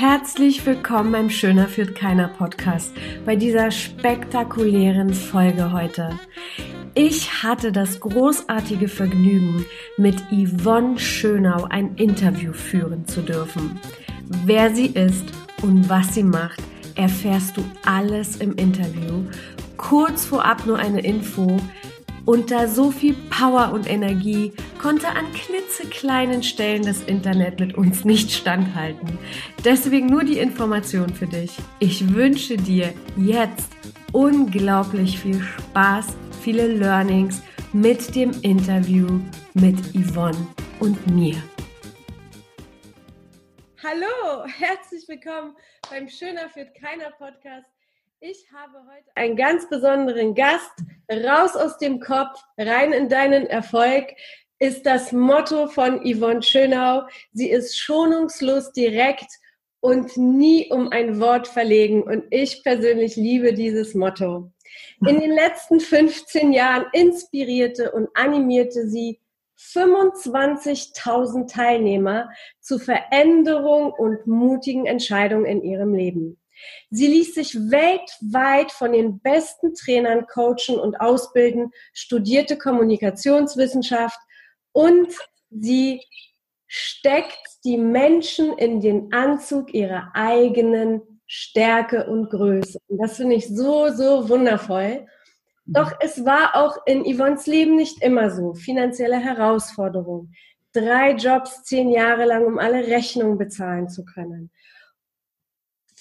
Herzlich willkommen beim Schöner führt keiner Podcast bei dieser spektakulären Folge heute. Ich hatte das großartige Vergnügen, mit Yvonne Schönau ein Interview führen zu dürfen. Wer sie ist und was sie macht, erfährst du alles im Interview. Kurz vorab nur eine Info. Unter so viel Power und Energie konnte an klitzekleinen Stellen das Internet mit uns nicht standhalten. Deswegen nur die Information für dich. Ich wünsche dir jetzt unglaublich viel Spaß, viele Learnings mit dem Interview mit Yvonne und mir. Hallo, herzlich willkommen beim Schöner führt keiner Podcast. Ich habe heute einen ganz besonderen Gast. Raus aus dem Kopf, rein in deinen Erfolg ist das Motto von Yvonne Schönau. Sie ist schonungslos direkt und nie um ein Wort verlegen. Und ich persönlich liebe dieses Motto. In den letzten 15 Jahren inspirierte und animierte sie 25.000 Teilnehmer zu Veränderung und mutigen Entscheidungen in ihrem Leben. Sie ließ sich weltweit von den besten Trainern coachen und ausbilden, studierte Kommunikationswissenschaft und sie steckt die Menschen in den Anzug ihrer eigenen Stärke und Größe. Und das finde ich so, so wundervoll. Doch es war auch in Yvonnes Leben nicht immer so. Finanzielle Herausforderungen. Drei Jobs zehn Jahre lang, um alle Rechnungen bezahlen zu können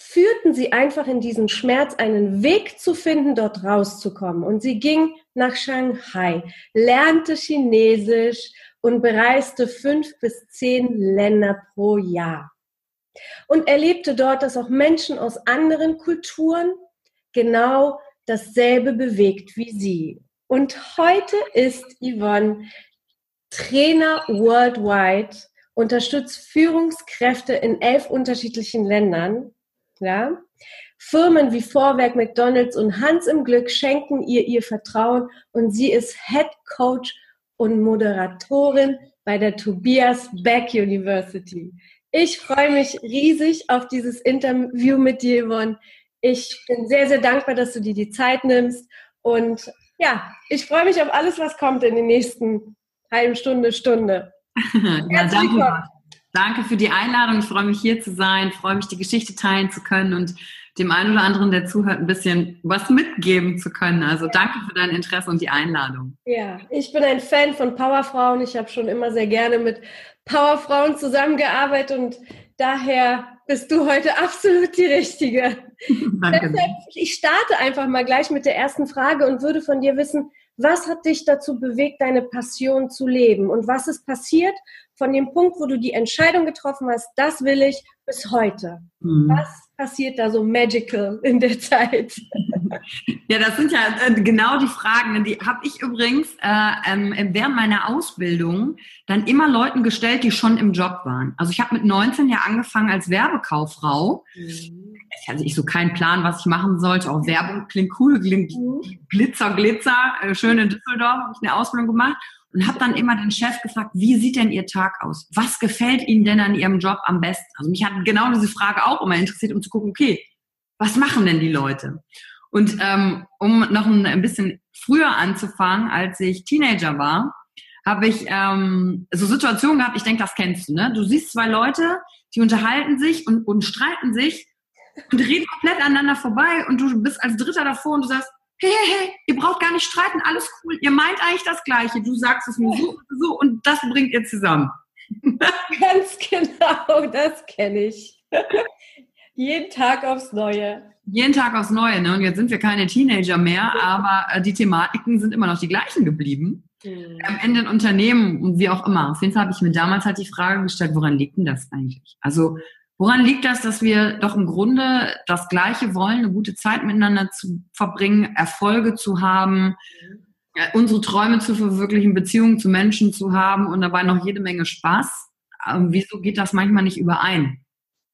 führten sie einfach in diesen Schmerz, einen Weg zu finden, dort rauszukommen. Und sie ging nach Shanghai, lernte Chinesisch und bereiste fünf bis zehn Länder pro Jahr. Und erlebte dort, dass auch Menschen aus anderen Kulturen genau dasselbe bewegt wie sie. Und heute ist Yvonne Trainer worldwide, unterstützt Führungskräfte in elf unterschiedlichen Ländern ja? Firmen wie Vorwerk, McDonalds und Hans im Glück schenken ihr ihr Vertrauen und sie ist Head Coach und Moderatorin bei der Tobias Beck University. Ich freue mich riesig auf dieses Interview mit dir, Yvonne. Ich bin sehr, sehr dankbar, dass du dir die Zeit nimmst. Und ja, ich freue mich auf alles, was kommt in den nächsten halben Stunde, Stunde. ja, danke. Danke für die Einladung. Ich freue mich hier zu sein, ich freue mich, die Geschichte teilen zu können und dem einen oder anderen, der zuhört, ein bisschen was mitgeben zu können. Also danke für dein Interesse und die Einladung. Ja, ich bin ein Fan von Powerfrauen. Ich habe schon immer sehr gerne mit Powerfrauen zusammengearbeitet und daher bist du heute absolut die Richtige. Danke. Deshalb, ich starte einfach mal gleich mit der ersten Frage und würde von dir wissen, was hat dich dazu bewegt, deine Passion zu leben? Und was ist passiert von dem Punkt, wo du die Entscheidung getroffen hast, das will ich, bis heute? Mhm. Was passiert da so magical in der Zeit? Ja, das sind ja äh, genau die Fragen. Die habe ich übrigens äh, ähm, während meiner Ausbildung dann immer Leuten gestellt, die schon im Job waren. Also ich habe mit 19 ja angefangen als Werbekauffrau. Mhm. Ich hatte ich so keinen Plan, was ich machen sollte. Auch Werbung klingt cool, klingt mhm. Glitzer, Glitzer. Äh, schön in Düsseldorf habe ich eine Ausbildung gemacht und habe dann immer den Chef gefragt, wie sieht denn Ihr Tag aus? Was gefällt Ihnen denn an Ihrem Job am besten? Also mich hat genau diese Frage auch immer interessiert, um zu gucken, okay, was machen denn die Leute? Und ähm, um noch ein, bisschen früher anzufangen, als ich Teenager war, habe ich ähm, so Situationen gehabt, ich denke, das kennst du, ne? Du siehst zwei Leute, die unterhalten sich und, und streiten sich und reden komplett aneinander vorbei und du bist als Dritter davor und du sagst, hey, hey, hey, ihr braucht gar nicht streiten, alles cool, ihr meint eigentlich das Gleiche, du sagst es nur so, so und das bringt ihr zusammen. Ganz genau, das kenne ich. Jeden Tag aufs Neue. Jeden Tag aufs Neue, ne? Und jetzt sind wir keine Teenager mehr, aber äh, die Thematiken sind immer noch die gleichen geblieben. Mhm. Am Ende in Unternehmen und wie auch immer. Auf jeden Fall habe ich mir damals halt die Frage gestellt, woran liegt denn das eigentlich? Also Woran liegt das, dass wir doch im Grunde das Gleiche wollen, eine gute Zeit miteinander zu verbringen, Erfolge zu haben, unsere Träume zu verwirklichen, Beziehungen zu Menschen zu haben und dabei noch jede Menge Spaß? Ähm, wieso geht das manchmal nicht überein?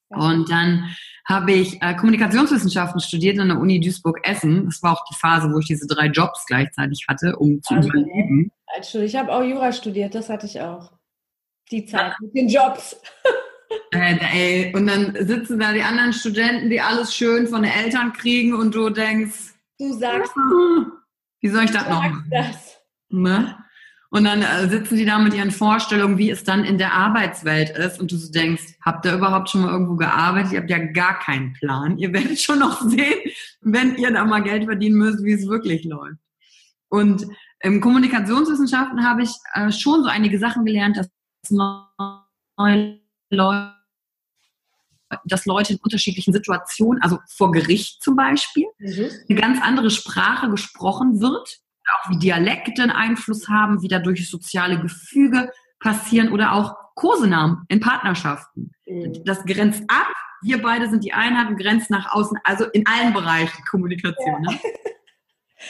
Und dann habe ich äh, Kommunikationswissenschaften studiert an der Uni Duisburg-Essen. Das war auch die Phase, wo ich diese drei Jobs gleichzeitig hatte, um zu also, überleben. Ich habe auch Jura studiert, das hatte ich auch. Die Zeit mit den Jobs. Äh, und dann sitzen da die anderen Studenten, die alles schön von den Eltern kriegen und du denkst, du sagst, wie soll ich das noch. Ne? Und dann äh, sitzen die da mit ihren Vorstellungen, wie es dann in der Arbeitswelt ist. Und du so denkst, habt ihr überhaupt schon mal irgendwo gearbeitet? Ihr habt ja gar keinen Plan. Ihr werdet schon noch sehen, wenn ihr da mal Geld verdienen müsst, wie es wirklich läuft. Und im Kommunikationswissenschaften habe ich äh, schon so einige Sachen gelernt, dass neue Leute dass Leute in unterschiedlichen Situationen, also vor Gericht zum Beispiel, mhm. eine ganz andere Sprache gesprochen wird, auch wie Dialekte einen Einfluss haben, wie dadurch soziale Gefüge passieren oder auch Kosenamen in Partnerschaften. Mhm. Das grenzt ab. Wir beide sind die Einheit und grenzt nach außen, also in allen Bereichen Kommunikation. Ja. Ne?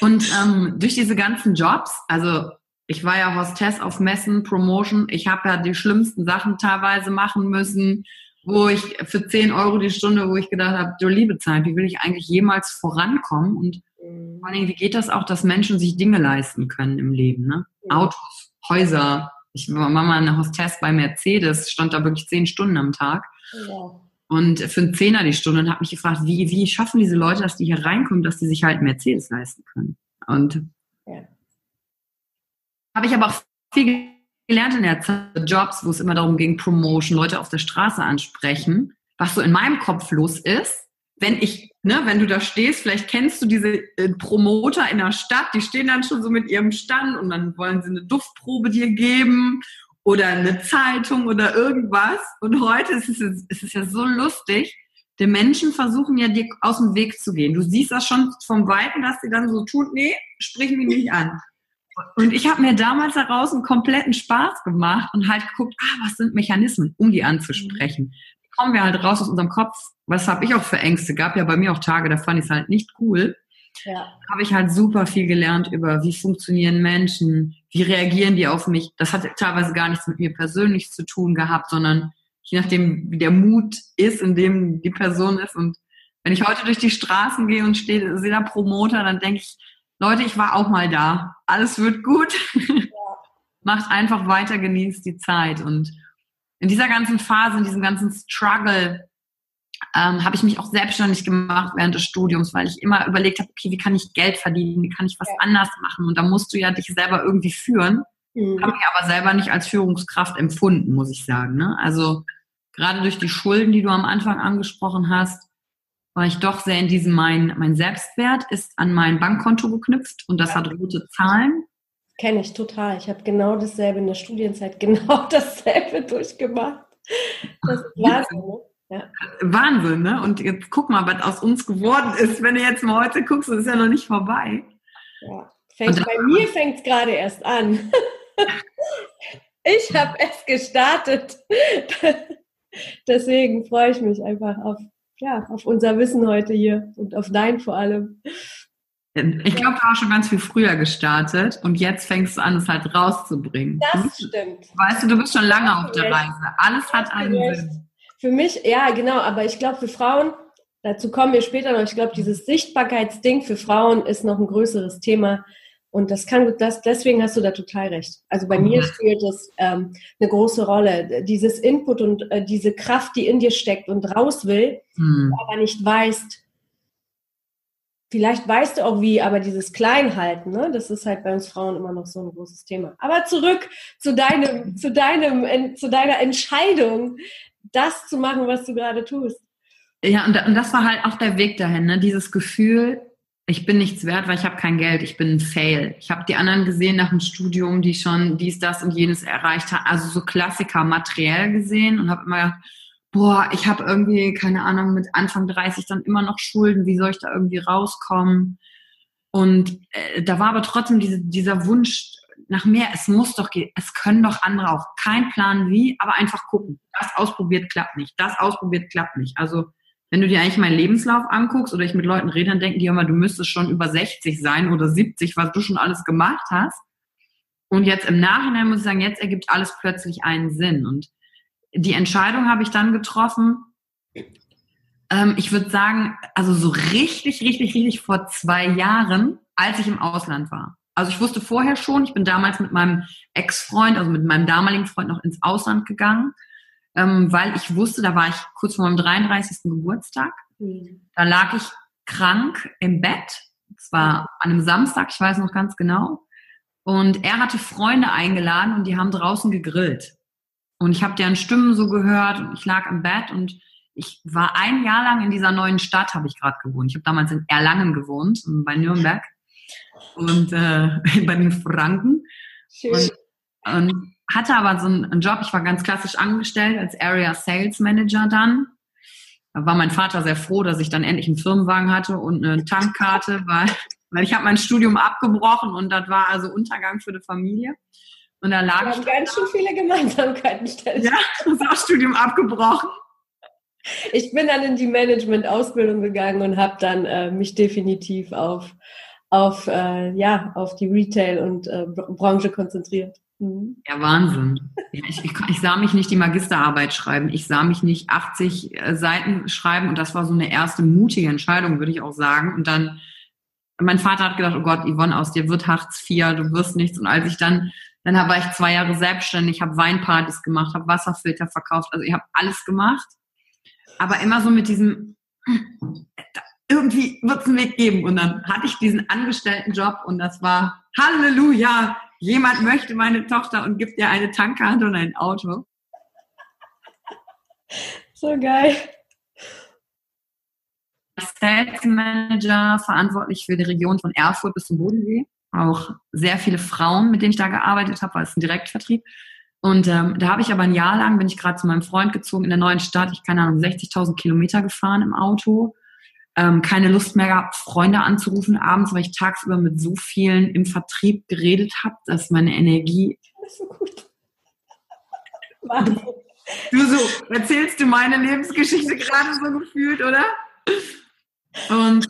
Und ähm, durch diese ganzen Jobs, also ich war ja Hostess auf Messen, Promotion, ich habe ja die schlimmsten Sachen teilweise machen müssen, wo ich für 10 Euro die Stunde, wo ich gedacht habe, du liebe Zeit, wie will ich eigentlich jemals vorankommen? Und mhm. vor allem, wie geht das auch, dass Menschen sich Dinge leisten können im Leben? Ne? Autos, Häuser. Ich war mal eine Hostess bei Mercedes, stand da wirklich 10 Stunden am Tag. Ja. Und für einen Zehner die Stunde und habe mich gefragt, wie, wie schaffen diese Leute, dass die hier reinkommen, dass die sich halt Mercedes leisten können? Und. Habe ich aber auch viel gelernt in der Zeit, Jobs, wo es immer darum ging, Promotion, Leute auf der Straße ansprechen, was so in meinem Kopf los ist, wenn ich, ne, wenn du da stehst, vielleicht kennst du diese äh, Promoter in der Stadt, die stehen dann schon so mit ihrem Stand und dann wollen sie eine Duftprobe dir geben oder eine Zeitung oder irgendwas. Und heute ist es, ist es ja so lustig, die Menschen versuchen ja dir aus dem Weg zu gehen. Du siehst das schon vom Weiten, dass sie dann so tun, nee, sprich mich nicht an. Und ich habe mir damals daraus einen kompletten Spaß gemacht und halt geguckt, ah, was sind Mechanismen, um die anzusprechen. Wie kommen wir halt raus aus unserem Kopf? Was habe ich auch für Ängste? Gab ja bei mir auch Tage, da fand ich es halt nicht cool. Ja. Habe ich halt super viel gelernt über, wie funktionieren Menschen, wie reagieren die auf mich. Das hat teilweise gar nichts mit mir persönlich zu tun gehabt, sondern je nachdem, wie der Mut ist, in dem die Person ist. Und wenn ich heute durch die Straßen gehe und stehe, sehe da Promoter, dann denke ich, Leute, ich war auch mal da. Alles wird gut. Ja. Macht einfach weiter, genießt die Zeit. Und in dieser ganzen Phase, in diesem ganzen Struggle, ähm, habe ich mich auch selbstständig gemacht während des Studiums, weil ich immer überlegt habe, okay, wie kann ich Geld verdienen, wie kann ich was ja. anders machen? Und da musst du ja dich selber irgendwie führen. Mhm. Habe ich aber selber nicht als Führungskraft empfunden, muss ich sagen. Ne? Also gerade durch die Schulden, die du am Anfang angesprochen hast, war ich doch sehr in diesem, mein, mein Selbstwert ist an mein Bankkonto geknüpft und das ja. hat rote Zahlen. Kenne ich total. Ich habe genau dasselbe in der Studienzeit, genau dasselbe durchgemacht. Das ist Wahnsinn. Ne? Ja. Wahnsinn, ne? Und jetzt guck mal, was aus uns geworden ist. Wenn du jetzt mal heute guckst, ist ja noch nicht vorbei. Ja. Fängt, bei mir fängt es gerade erst an. ich habe es gestartet. Deswegen freue ich mich einfach auf ja, auf unser Wissen heute hier und auf dein vor allem. Ich glaube, du hast schon ganz viel früher gestartet und jetzt fängst du an, es halt rauszubringen. Das stimmt. Weißt du, du bist schon lange auf der Reise. Alles hat einen Sinn. Für mich, ja, genau, aber ich glaube, für Frauen, dazu kommen wir später noch, ich glaube, dieses Sichtbarkeitsding für Frauen ist noch ein größeres Thema, und das kann, das, deswegen hast du da total recht. Also bei mir spielt das ähm, eine große Rolle. Dieses Input und äh, diese Kraft, die in dir steckt und raus will, mhm. aber nicht weißt, vielleicht weißt du auch wie, aber dieses Kleinhalten, ne, das ist halt bei uns Frauen immer noch so ein großes Thema. Aber zurück zu deinem, zu deinem, zu deiner Entscheidung, das zu machen, was du gerade tust. Ja, und, und das war halt auch der Weg dahin, ne? dieses Gefühl, ich bin nichts wert, weil ich habe kein Geld, ich bin ein Fail. Ich habe die anderen gesehen nach dem Studium, die schon dies, das und jenes erreicht haben, also so Klassiker materiell gesehen und habe immer gedacht, boah, ich habe irgendwie, keine Ahnung, mit Anfang 30 dann immer noch Schulden, wie soll ich da irgendwie rauskommen? Und äh, da war aber trotzdem diese, dieser Wunsch nach mehr, es muss doch gehen, es können doch andere auch. Kein Plan wie, aber einfach gucken. Das ausprobiert klappt nicht, das ausprobiert klappt nicht. Also wenn du dir eigentlich meinen Lebenslauf anguckst oder ich mit Leuten rede, dann denken die immer, du müsstest schon über 60 sein oder 70, was du schon alles gemacht hast. Und jetzt im Nachhinein muss ich sagen, jetzt ergibt alles plötzlich einen Sinn. Und die Entscheidung habe ich dann getroffen. Ähm, ich würde sagen, also so richtig, richtig, richtig vor zwei Jahren, als ich im Ausland war. Also ich wusste vorher schon, ich bin damals mit meinem Ex-Freund, also mit meinem damaligen Freund noch ins Ausland gegangen ähm, weil ich wusste, da war ich kurz vor meinem 33. Geburtstag. Mhm. Da lag ich krank im Bett. Es war an einem Samstag, ich weiß noch ganz genau. Und er hatte Freunde eingeladen und die haben draußen gegrillt. Und ich habe deren Stimmen so gehört und ich lag im Bett und ich war ein Jahr lang in dieser neuen Stadt, habe ich gerade gewohnt. Ich habe damals in Erlangen gewohnt, bei Nürnberg und äh, bei den Franken. Und, und, hatte aber so einen Job, ich war ganz klassisch angestellt als Area Sales Manager dann. Da war mein Vater sehr froh, dass ich dann endlich einen Firmenwagen hatte und eine Tankkarte, weil, weil ich habe mein Studium abgebrochen und das war also Untergang für die Familie. Und da lag Wir haben ganz schön viele Gemeinsamkeiten. Ja, das Studium abgebrochen. Ich bin dann in die Management-Ausbildung gegangen und habe dann äh, mich definitiv auf, auf, äh, ja, auf die Retail- und äh, Branche konzentriert. Mhm. Ja, Wahnsinn. Ich, ich, ich, sah mich nicht die Magisterarbeit schreiben. Ich sah mich nicht 80 äh, Seiten schreiben und das war so eine erste mutige Entscheidung, würde ich auch sagen. Und dann, mein Vater hat gedacht, oh Gott, Yvonne, aus dir wird Hartz IV, du wirst nichts. Und als ich dann, dann war ich zwei Jahre selbstständig, habe Weinpartys gemacht, habe Wasserfilter verkauft, also ich habe alles gemacht aber immer so mit diesem, irgendwie wird es einen Weg geben. Und dann hatte ich diesen Angestelltenjob und das war Halleluja, jemand möchte meine Tochter und gibt ihr eine Tankkarte und ein Auto. So geil. Sales Manager, verantwortlich für die Region von Erfurt bis zum Bodensee. Auch sehr viele Frauen, mit denen ich da gearbeitet habe, weil es ein Direktvertrieb. Und ähm, da habe ich aber ein Jahr lang, bin ich gerade zu meinem Freund gezogen in der neuen Stadt, ich keine Ahnung, 60.000 Kilometer gefahren im Auto. Ähm, keine Lust mehr gehabt, Freunde anzurufen abends, weil ich tagsüber mit so vielen im Vertrieb geredet habe, dass meine Energie... Das ist so gut. Du so, erzählst du meine Lebensgeschichte gerade so gefühlt, oder? Und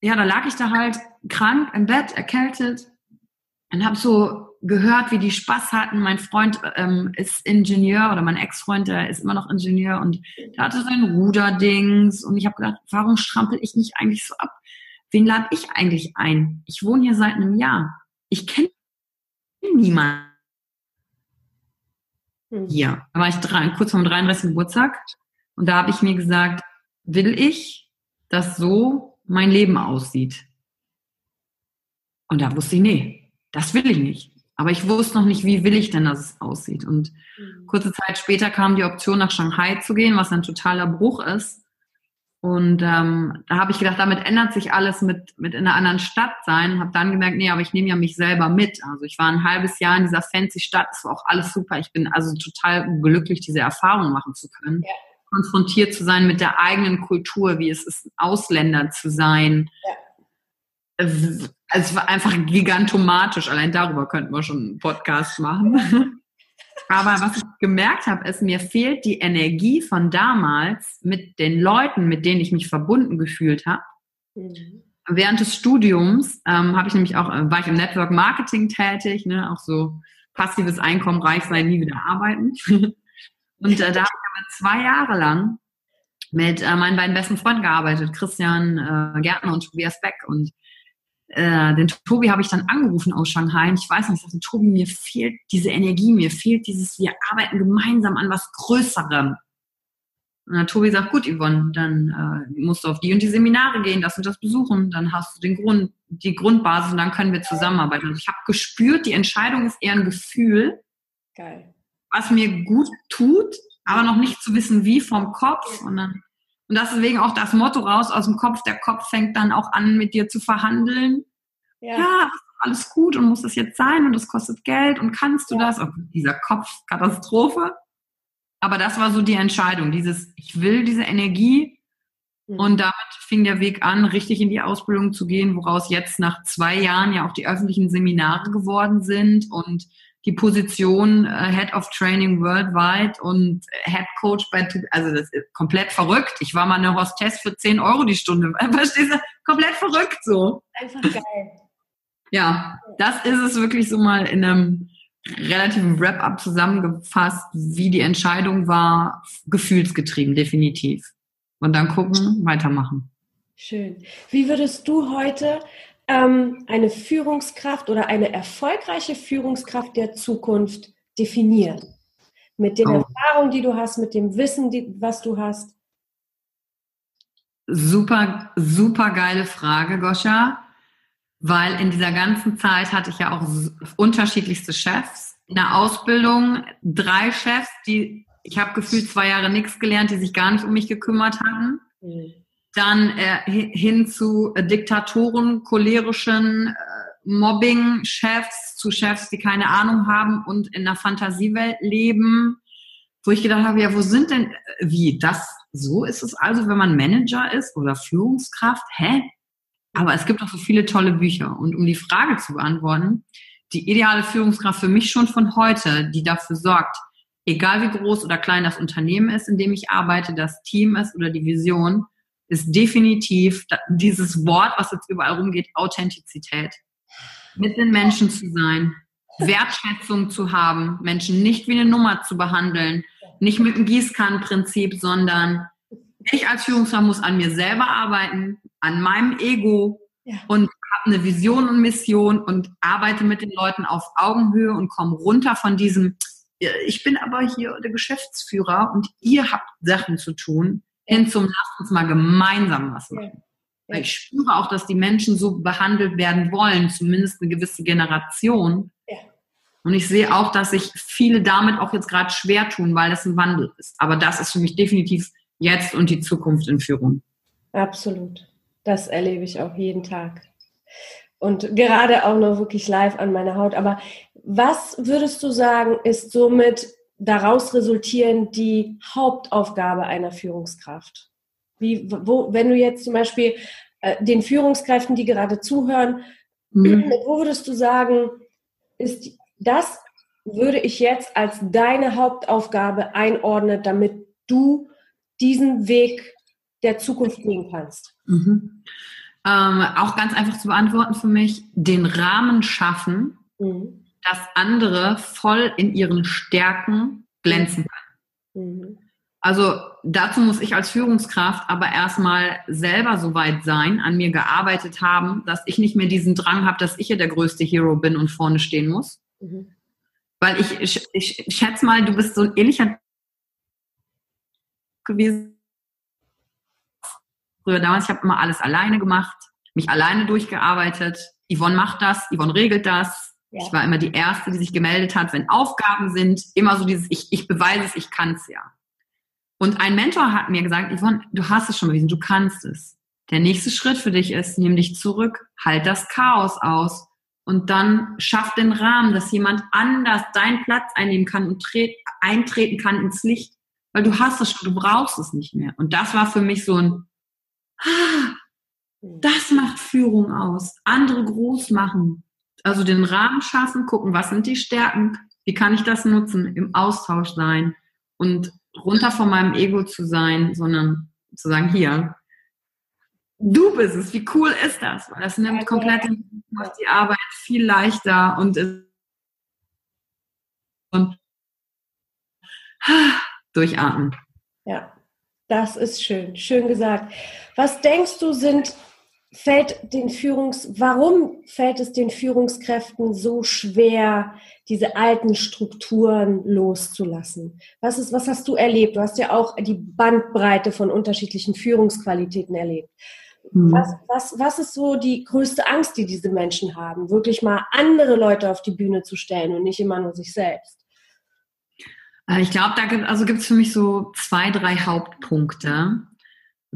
ja, da lag ich da halt krank im Bett, erkältet und habe so gehört, wie die Spaß hatten. Mein Freund ähm, ist Ingenieur oder mein Ex-Freund, der ist immer noch Ingenieur und der hatte sein Ruderdings und ich habe gedacht, warum strampel ich mich eigentlich so ab? Wen lade ich eigentlich ein? Ich wohne hier seit einem Jahr. Ich kenne niemanden hier. Da war ich drei, kurz vor dem 33. Geburtstag und da habe ich mir gesagt, will ich, dass so mein Leben aussieht? Und da wusste ich, nee, das will ich nicht. Aber ich wusste noch nicht, wie will ich denn, dass es aussieht. Und mhm. kurze Zeit später kam die Option, nach Shanghai zu gehen, was ein totaler Bruch ist. Und ähm, da habe ich gedacht, damit ändert sich alles mit, mit in einer anderen Stadt sein. Habe dann gemerkt, nee, aber ich nehme ja mich selber mit. Also ich war ein halbes Jahr in dieser fancy Stadt, es war auch alles super. Ich bin also total glücklich, diese Erfahrung machen zu können. Ja. Konfrontiert zu sein mit der eigenen Kultur, wie es ist, Ausländer zu sein. Ja es war einfach gigantomatisch. Allein darüber könnten wir schon einen Podcast machen. Aber was ich gemerkt habe, ist, mir fehlt die Energie von damals mit den Leuten, mit denen ich mich verbunden gefühlt habe. Mhm. Während des Studiums ähm, habe ich nämlich auch, äh, war ich im Network Marketing tätig, ne, auch so passives Einkommen, reich sein, nie wieder arbeiten. Und äh, da habe ich aber zwei Jahre lang mit äh, meinen beiden besten Freunden gearbeitet, Christian äh, Gärtner und Tobias Beck. Und äh, den Tobi habe ich dann angerufen aus Shanghai und ich weiß nicht, ich sagte, Tobi, mir fehlt diese Energie, mir fehlt dieses, wir arbeiten gemeinsam an was Größerem. Und der Tobi sagt, gut, Yvonne, dann äh, musst du auf die und die Seminare gehen, das und das besuchen, dann hast du den Grund, die Grundbasis und dann können wir zusammenarbeiten. Also ich habe gespürt, die Entscheidung ist eher ein Gefühl, Geil. was mir gut tut, aber noch nicht zu wissen, wie vom Kopf. Und dann und deswegen auch das Motto raus aus dem Kopf. Der Kopf fängt dann auch an, mit dir zu verhandeln. Ja, ja alles gut und muss das jetzt sein und es kostet Geld und kannst du ja. das? Oh, dieser Kopfkatastrophe. Aber das war so die Entscheidung, dieses, ich will diese Energie. Mhm. Und damit fing der Weg an, richtig in die Ausbildung zu gehen, woraus jetzt nach zwei Jahren ja auch die öffentlichen Seminare geworden sind und die Position äh, Head of Training Worldwide und Head Coach bei, also das ist komplett verrückt. Ich war mal eine Hostess für 10 Euro die Stunde. Verstehst du? Komplett verrückt so. Einfach geil. Ja, das ist es wirklich so mal in einem relativen Wrap-up zusammengefasst, wie die Entscheidung war, gefühlsgetrieben, definitiv. Und dann gucken, weitermachen. Schön. Wie würdest du heute ähm, eine Führungskraft oder eine erfolgreiche Führungskraft der Zukunft definieren? mit den oh. Erfahrungen, die du hast, mit dem Wissen, die, was du hast? Super, super geile Frage, Goscha. Weil in dieser ganzen Zeit hatte ich ja auch unterschiedlichste Chefs. In der Ausbildung drei Chefs, die, ich habe gefühlt zwei Jahre nichts gelernt, die sich gar nicht um mich gekümmert hatten. Mhm. Dann äh, hin zu äh, Diktatoren, cholerischen äh, Mobbing-Chefs, zu Chefs, die keine Ahnung haben und in einer Fantasiewelt leben, wo ich gedacht habe, ja, wo sind denn, äh, wie, das, so ist es also, wenn man Manager ist oder Führungskraft? Hä? Aber es gibt auch so viele tolle Bücher. Und um die Frage zu beantworten, die ideale Führungskraft für mich schon von heute, die dafür sorgt, egal wie groß oder klein das Unternehmen ist, in dem ich arbeite, das Team ist oder die Vision, ist definitiv dieses Wort, was jetzt überall rumgeht, Authentizität. Mit den Menschen zu sein, Wertschätzung zu haben, Menschen nicht wie eine Nummer zu behandeln, nicht mit dem Gießkannenprinzip, sondern ich als Führungskraft muss an mir selber arbeiten, an meinem Ego ja. und habe eine Vision und Mission und arbeite mit den Leuten auf Augenhöhe und komme runter von diesem, ich bin aber hier der Geschäftsführer und ihr habt Sachen zu tun, hin zum, lasst uns mal gemeinsam was machen. Ja. Ich spüre auch, dass die Menschen so behandelt werden wollen, zumindest eine gewisse Generation. Ja. Und ich sehe auch, dass sich viele damit auch jetzt gerade schwer tun, weil es ein Wandel ist. Aber das ist für mich definitiv jetzt und die Zukunft in Führung. Absolut. Das erlebe ich auch jeden Tag. Und gerade auch noch wirklich live an meiner Haut. Aber was würdest du sagen, ist somit daraus resultierend die Hauptaufgabe einer Führungskraft? Wie, wo, wenn du jetzt zum Beispiel äh, den Führungskräften, die gerade zuhören, mhm. wo würdest du sagen, ist das würde ich jetzt als deine Hauptaufgabe einordnen, damit du diesen Weg der Zukunft gehen kannst? Mhm. Ähm, auch ganz einfach zu beantworten für mich, den Rahmen schaffen, mhm. Dass andere voll in ihren Stärken glänzen können. Mhm. Also dazu muss ich als Führungskraft aber erstmal selber so weit sein, an mir gearbeitet haben, dass ich nicht mehr diesen Drang habe, dass ich ja der größte Hero bin und vorne stehen muss. Mhm. Weil ich, ich, ich schätze mal, du bist so ein ähnlicher gewesen. Früher damals, ich habe immer alles alleine gemacht, mich alleine durchgearbeitet. Yvonne macht das, Yvonne regelt das. Ja. Ich war immer die Erste, die sich gemeldet hat, wenn Aufgaben sind. Immer so dieses, ich, ich beweise es, ich kann es ja. Und ein Mentor hat mir gesagt, Yvonne, du hast es schon bewiesen, du kannst es. Der nächste Schritt für dich ist, nimm dich zurück, halt das Chaos aus und dann schaff den Rahmen, dass jemand anders deinen Platz einnehmen kann und eintreten kann ins Licht weil du hast es schon, du brauchst es nicht mehr. Und das war für mich so ein, ah, das macht Führung aus. Andere groß machen. Also den Rahmen schaffen, gucken, was sind die Stärken, wie kann ich das nutzen, im Austausch sein und runter von meinem Ego zu sein, sondern zu sagen, hier, du bist es, wie cool ist das? Weil das nimmt komplett die Arbeit viel leichter und, und durchatmen. Ja, das ist schön, schön gesagt. Was denkst du, sind fällt den Führungs, warum fällt es den Führungskräften so schwer, diese alten Strukturen loszulassen? Was ist, was hast du erlebt? Du hast ja auch die Bandbreite von unterschiedlichen Führungsqualitäten erlebt. Mhm. Was, was, was ist so die größte Angst, die diese Menschen haben, wirklich mal andere Leute auf die Bühne zu stellen und nicht immer nur sich selbst? Äh, ich glaube, da gibt also gibt's für mich so zwei, drei Hauptpunkte,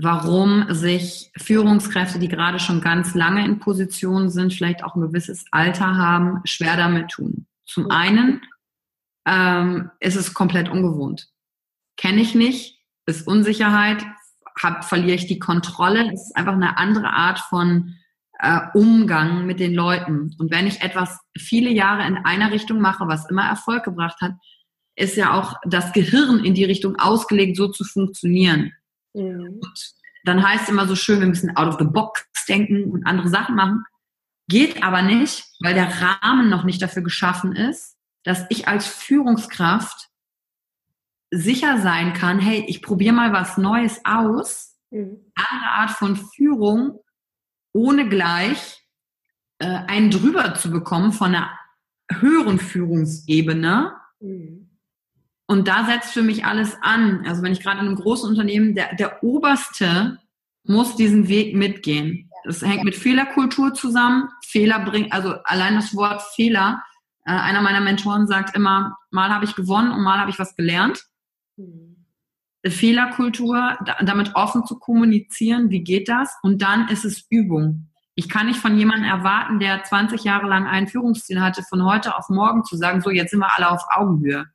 warum sich Führungskräfte, die gerade schon ganz lange in Position sind, vielleicht auch ein gewisses Alter haben, schwer damit tun. Zum einen ähm, ist es komplett ungewohnt. Kenne ich nicht, ist Unsicherheit, hab, verliere ich die Kontrolle. Es ist einfach eine andere Art von äh, Umgang mit den Leuten. Und wenn ich etwas viele Jahre in einer Richtung mache, was immer Erfolg gebracht hat, ist ja auch das Gehirn in die Richtung ausgelegt, so zu funktionieren. Mhm. Dann heißt es immer so schön, wir müssen out of the box denken und andere Sachen machen. Geht aber nicht, weil der Rahmen noch nicht dafür geschaffen ist, dass ich als Führungskraft sicher sein kann, hey, ich probiere mal was Neues aus, mhm. andere Art von Führung, ohne gleich äh, einen drüber zu bekommen von einer höheren Führungsebene, mhm Und da setzt für mich alles an. Also wenn ich gerade in einem großen Unternehmen, der, der Oberste muss diesen Weg mitgehen. Das hängt mit Fehlerkultur zusammen. Fehler bringt, also allein das Wort Fehler. Äh, einer meiner Mentoren sagt immer, mal habe ich gewonnen und mal habe ich was gelernt. Mhm. Fehlerkultur, da, damit offen zu kommunizieren, wie geht das? Und dann ist es Übung. Ich kann nicht von jemandem erwarten, der 20 Jahre lang ein Führungsziel hatte, von heute auf morgen zu sagen, so jetzt sind wir alle auf Augenhöhe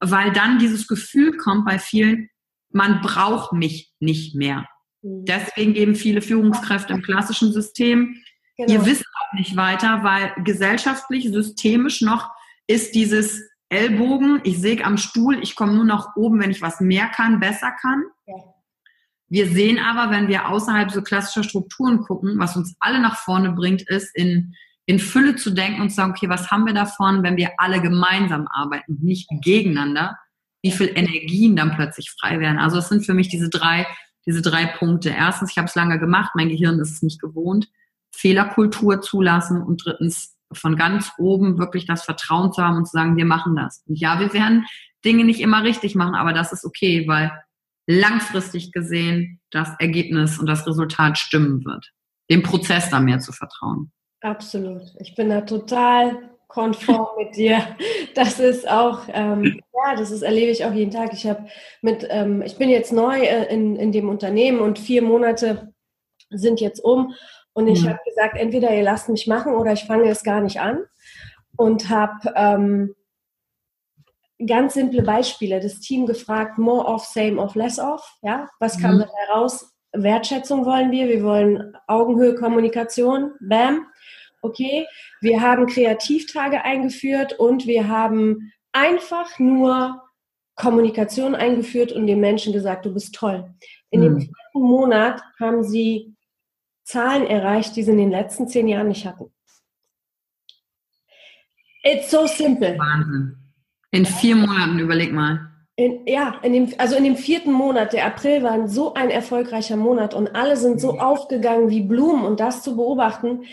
weil dann dieses Gefühl kommt bei vielen, man braucht mich nicht mehr. Mhm. Deswegen geben viele Führungskräfte im klassischen System genau. ihr Wissen auch nicht weiter, weil gesellschaftlich, systemisch noch ist dieses Ellbogen, ich säge am Stuhl, ich komme nur nach oben, wenn ich was mehr kann, besser kann. Ja. Wir sehen aber, wenn wir außerhalb so klassischer Strukturen gucken, was uns alle nach vorne bringt, ist in in Fülle zu denken und zu sagen, okay, was haben wir davon, wenn wir alle gemeinsam arbeiten, nicht gegeneinander, wie viel Energien dann plötzlich frei werden. Also es sind für mich diese drei, diese drei Punkte. Erstens, ich habe es lange gemacht, mein Gehirn ist es nicht gewohnt. Fehlerkultur zulassen und drittens von ganz oben wirklich das Vertrauen zu haben und zu sagen, wir machen das. Und ja, wir werden Dinge nicht immer richtig machen, aber das ist okay, weil langfristig gesehen das Ergebnis und das Resultat stimmen wird. Dem Prozess da mehr zu vertrauen. Absolut. Ich bin da total konform mit dir. Das ist auch, ähm, ja, das ist, erlebe ich auch jeden Tag. Ich habe mit, ähm, ich bin jetzt neu äh, in, in dem Unternehmen und vier Monate sind jetzt um und ich mhm. habe gesagt, entweder ihr lasst mich machen oder ich fange es gar nicht an und habe ähm, ganz simple Beispiele. Das Team gefragt, more of, same of, less of. Ja, was kam mhm. da heraus? Wertschätzung wollen wir, wir wollen Augenhöhe, Kommunikation, bam okay, wir haben Kreativtage eingeführt und wir haben einfach nur Kommunikation eingeführt und den Menschen gesagt, du bist toll. In dem hm. vierten Monat haben sie Zahlen erreicht, die sie in den letzten zehn Jahren nicht hatten. It's so simple. Wahnsinn. In vier Monaten, überleg mal. In, ja, in dem, also in dem vierten Monat, der April war so ein erfolgreicher Monat und alle sind so aufgegangen wie Blumen und das zu beobachten,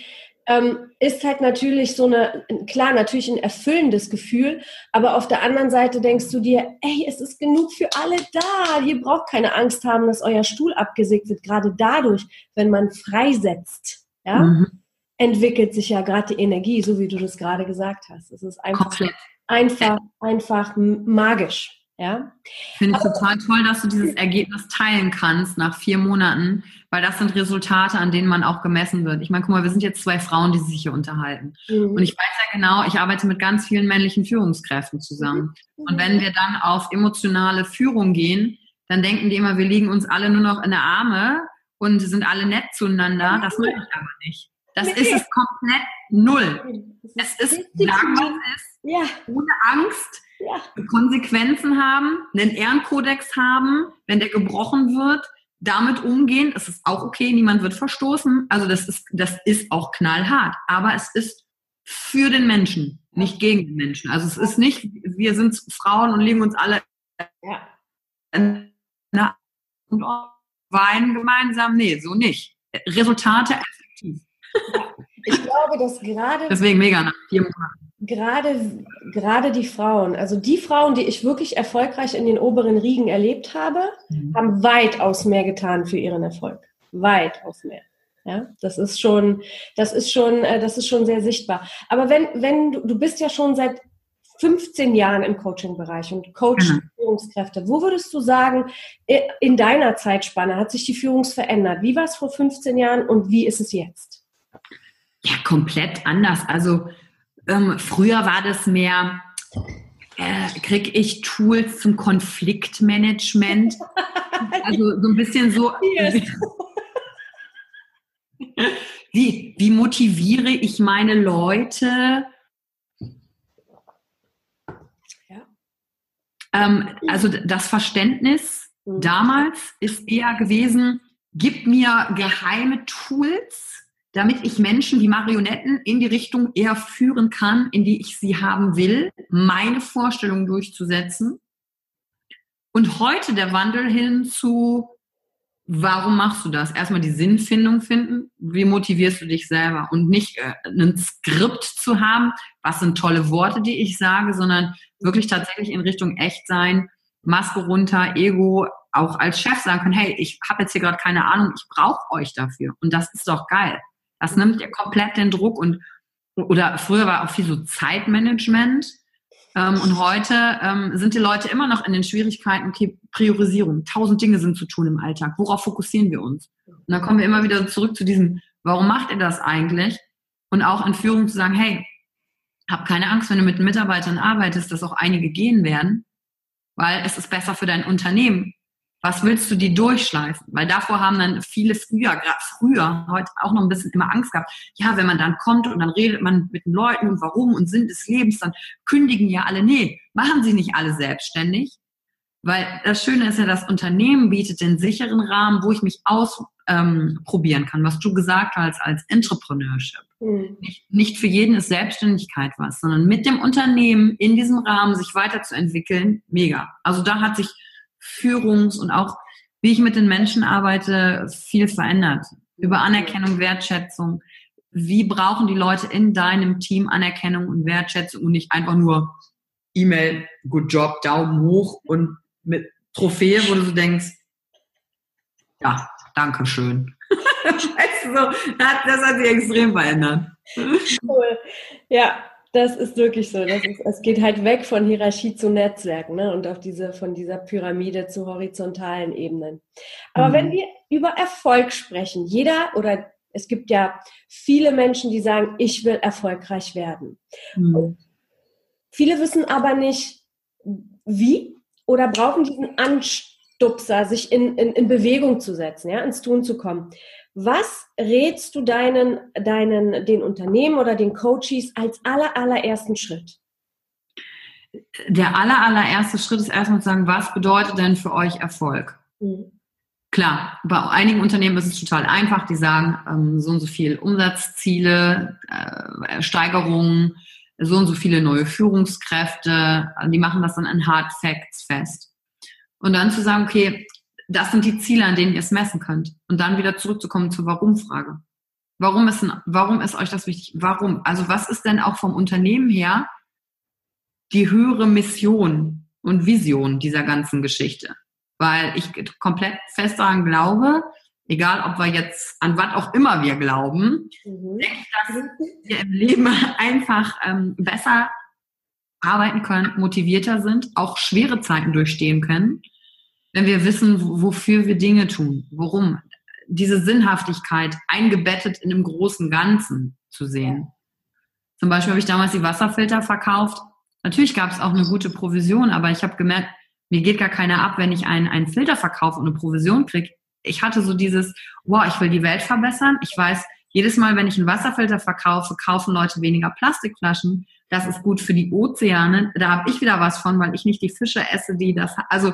ähm, ist halt natürlich so eine, klar, natürlich ein erfüllendes Gefühl, aber auf der anderen Seite denkst du dir, ey, es ist genug für alle da. Ihr braucht keine Angst haben, dass euer Stuhl abgesägt wird. Gerade dadurch, wenn man freisetzt, ja, mhm. entwickelt sich ja gerade die Energie, so wie du das gerade gesagt hast. Es ist einfach, Komplett. einfach, einfach magisch. Ja. Finde ich total toll, dass du dieses Ergebnis teilen kannst nach vier Monaten, weil das sind Resultate, an denen man auch gemessen wird. Ich meine, guck mal, wir sind jetzt zwei Frauen, die sich hier unterhalten. Mhm. Und ich weiß ja genau, ich arbeite mit ganz vielen männlichen Führungskräften zusammen. Mhm. Und wenn wir dann auf emotionale Führung gehen, dann denken die immer, wir liegen uns alle nur noch in der Arme und sind alle nett zueinander. Das mache ich aber nicht. Das nee. ist es komplett null. Es ist, sagen was es ist, ja. ohne Angst ja. Konsequenzen haben, einen Ehrenkodex haben, wenn der gebrochen wird, damit umgehen. Es ist auch okay, niemand wird verstoßen. Also das ist, das ist auch knallhart. Aber es ist für den Menschen, nicht gegen den Menschen. Also es ist nicht, wir sind Frauen und liegen uns alle ja. und weinen gemeinsam. Nee, so nicht. Resultate effektiv. Ja. Ich glaube, dass gerade. Deswegen mega nach vier Monaten gerade, gerade die Frauen, also die Frauen, die ich wirklich erfolgreich in den oberen Riegen erlebt habe, mhm. haben weitaus mehr getan für ihren Erfolg. Weitaus mehr. Ja, das ist schon, das ist schon, äh, das ist schon sehr sichtbar. Aber wenn, wenn du, du bist ja schon seit 15 Jahren im Coaching-Bereich und Coach mhm. Führungskräfte. Wo würdest du sagen, in deiner Zeitspanne hat sich die Führung verändert? Wie war es vor 15 Jahren und wie ist es jetzt? Ja, komplett anders. Also ähm, früher war das mehr, äh, kriege ich Tools zum Konfliktmanagement. also so ein bisschen so. Wie, wie motiviere ich meine Leute? Ja. Ähm, also das Verständnis mhm. damals ist eher gewesen, gib mir geheime Tools, damit ich Menschen wie Marionetten in die Richtung eher führen kann, in die ich sie haben will, meine Vorstellung durchzusetzen. Und heute der Wandel hin zu, warum machst du das? Erstmal die Sinnfindung finden. Wie motivierst du dich selber? Und nicht äh, ein Skript zu haben, was sind tolle Worte, die ich sage, sondern wirklich tatsächlich in Richtung echt sein, Maske runter, Ego, auch als Chef sagen können, hey, ich habe jetzt hier gerade keine Ahnung, ich brauche euch dafür. Und das ist doch geil. Das nimmt dir komplett den Druck und oder früher war auch viel so Zeitmanagement ähm, und heute ähm, sind die Leute immer noch in den Schwierigkeiten, okay, Priorisierung. Tausend Dinge sind zu tun im Alltag. Worauf fokussieren wir uns? Und dann kommen wir immer wieder zurück zu diesem, warum macht ihr das eigentlich? Und auch in Führung zu sagen, hey, hab keine Angst, wenn du mit Mitarbeitern arbeitest, dass auch einige gehen werden, weil es ist besser für dein Unternehmen was willst du die durchschleifen? Weil davor haben dann viele früher, gerade früher, heute auch noch ein bisschen immer Angst gehabt. Ja, wenn man dann kommt und dann redet man mit den Leuten und warum und Sinn des Lebens, dann kündigen ja alle. Nee, machen sie nicht alle selbstständig. Weil das Schöne ist ja, das Unternehmen bietet den sicheren Rahmen, wo ich mich ausprobieren ähm, kann, was du gesagt hast als Entrepreneurship. Mhm. Nicht, nicht für jeden ist Selbstständigkeit was, sondern mit dem Unternehmen in diesem Rahmen sich weiterzuentwickeln, mega. Also da hat sich Führungs- und auch wie ich mit den Menschen arbeite, viel verändert. Über Anerkennung, Wertschätzung. Wie brauchen die Leute in deinem Team Anerkennung und Wertschätzung und nicht einfach nur E-Mail, good job, Daumen hoch und mit Trophäe, wo du so denkst, ja, danke schön. weißt du, so, das hat sich extrem verändert. Cool. Ja, das ist wirklich so. Ist, es geht halt weg von Hierarchie zu Netzwerk ne? und auf diese, von dieser Pyramide zu horizontalen Ebenen. Aber mhm. wenn wir über Erfolg sprechen, jeder oder es gibt ja viele Menschen, die sagen, ich will erfolgreich werden. Mhm. Viele wissen aber nicht, wie oder brauchen diesen Anstupser, sich in, in, in Bewegung zu setzen, ja, ins Tun zu kommen. Was rätst du deinen, deinen, den Unternehmen oder den Coaches als aller, allerersten Schritt? Der aller, allererste Schritt ist erstmal zu sagen, was bedeutet denn für euch Erfolg? Mhm. Klar, bei einigen Unternehmen ist es total einfach. Die sagen, ähm, so und so viel Umsatzziele, äh, Steigerungen, so und so viele neue Führungskräfte. Die machen das dann an Hard Facts fest. Und dann zu sagen, okay, das sind die Ziele, an denen ihr es messen könnt. Und dann wieder zurückzukommen zur Warum-Frage. Warum ist, warum ist euch das wichtig? Warum? Also was ist denn auch vom Unternehmen her die höhere Mission und Vision dieser ganzen Geschichte? Weil ich komplett fest daran glaube, egal ob wir jetzt an was auch immer wir glauben, mhm. denke ich, dass wir im Leben einfach ähm, besser arbeiten können, motivierter sind, auch schwere Zeiten durchstehen können wenn wir wissen, wofür wir Dinge tun, worum. Diese Sinnhaftigkeit eingebettet in einem großen Ganzen zu sehen. Zum Beispiel habe ich damals die Wasserfilter verkauft. Natürlich gab es auch eine gute Provision, aber ich habe gemerkt, mir geht gar keiner ab, wenn ich einen, einen Filter verkaufe und eine Provision kriege. Ich hatte so dieses, wow, ich will die Welt verbessern. Ich weiß, jedes Mal, wenn ich einen Wasserfilter verkaufe, kaufen Leute weniger Plastikflaschen. Das ist gut für die Ozeane. Da habe ich wieder was von, weil ich nicht die Fische esse, die das. Also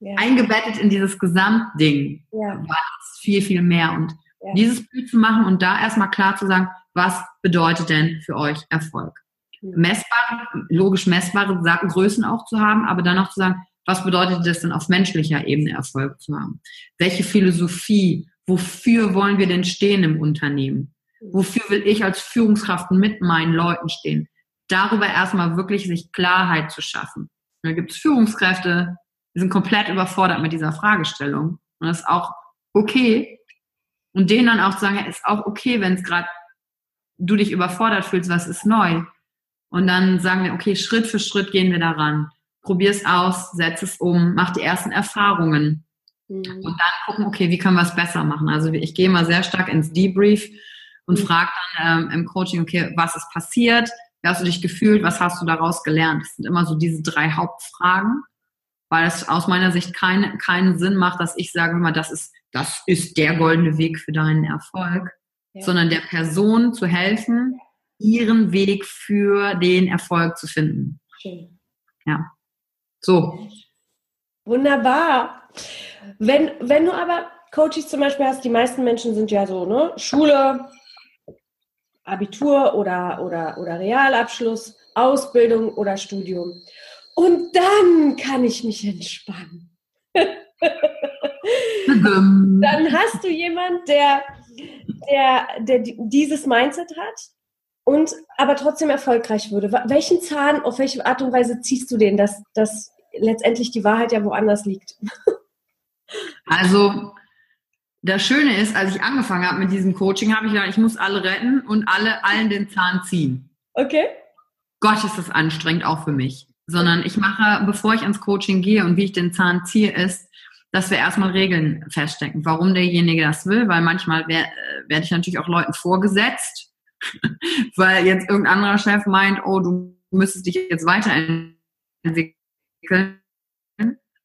ja. eingebettet in dieses Gesamtding ja. war es viel, viel mehr. Und ja. dieses Bild zu machen und da erstmal klar zu sagen, was bedeutet denn für euch Erfolg? Messbare, logisch messbare Größen auch zu haben, aber dann auch zu sagen, was bedeutet das denn auf menschlicher Ebene Erfolg zu haben? Welche Philosophie, wofür wollen wir denn stehen im Unternehmen? Wofür will ich als Führungskraft mit meinen Leuten stehen? Darüber erstmal wirklich sich Klarheit zu schaffen. Da gibt es Führungskräfte, wir sind komplett überfordert mit dieser Fragestellung. Und das ist auch okay. Und denen dann auch zu sagen, ja, ist auch okay, wenn es gerade du dich überfordert fühlst, was ist neu. Und dann sagen wir, okay, Schritt für Schritt gehen wir daran. Probier es aus, setz es um, mach die ersten Erfahrungen. Mhm. Und dann gucken, okay, wie können wir es besser machen? Also ich gehe mal sehr stark ins Debrief und mhm. frage dann ähm, im Coaching, okay, was ist passiert? Wie hast du dich gefühlt? Was hast du daraus gelernt? Das sind immer so diese drei Hauptfragen weil es aus meiner Sicht kein, keinen Sinn macht, dass ich sage immer, das ist, das ist der goldene Weg für deinen Erfolg, ja. sondern der Person zu helfen, ihren Weg für den Erfolg zu finden. Schön. Ja. So. Wunderbar. Wenn, wenn du aber Coaches zum Beispiel hast, die meisten Menschen sind ja so, ne? Schule, Abitur oder, oder, oder Realabschluss, Ausbildung oder Studium. Und dann kann ich mich entspannen. Dann hast du jemand, der, der, der dieses Mindset hat und aber trotzdem erfolgreich würde. Welchen Zahn, auf welche Art und Weise ziehst du den, dass, dass letztendlich die Wahrheit ja woanders liegt? Also das Schöne ist, als ich angefangen habe mit diesem Coaching, habe ich gedacht, ich muss alle retten und alle allen den Zahn ziehen. Okay. Gott, ist das anstrengend, auch für mich. Sondern ich mache, bevor ich ins Coaching gehe und wie ich den Zahn ziehe, ist, dass wir erstmal Regeln feststecken, warum derjenige das will, weil manchmal werde werd ich natürlich auch Leuten vorgesetzt, weil jetzt irgendein anderer Chef meint, oh, du müsstest dich jetzt weiterentwickeln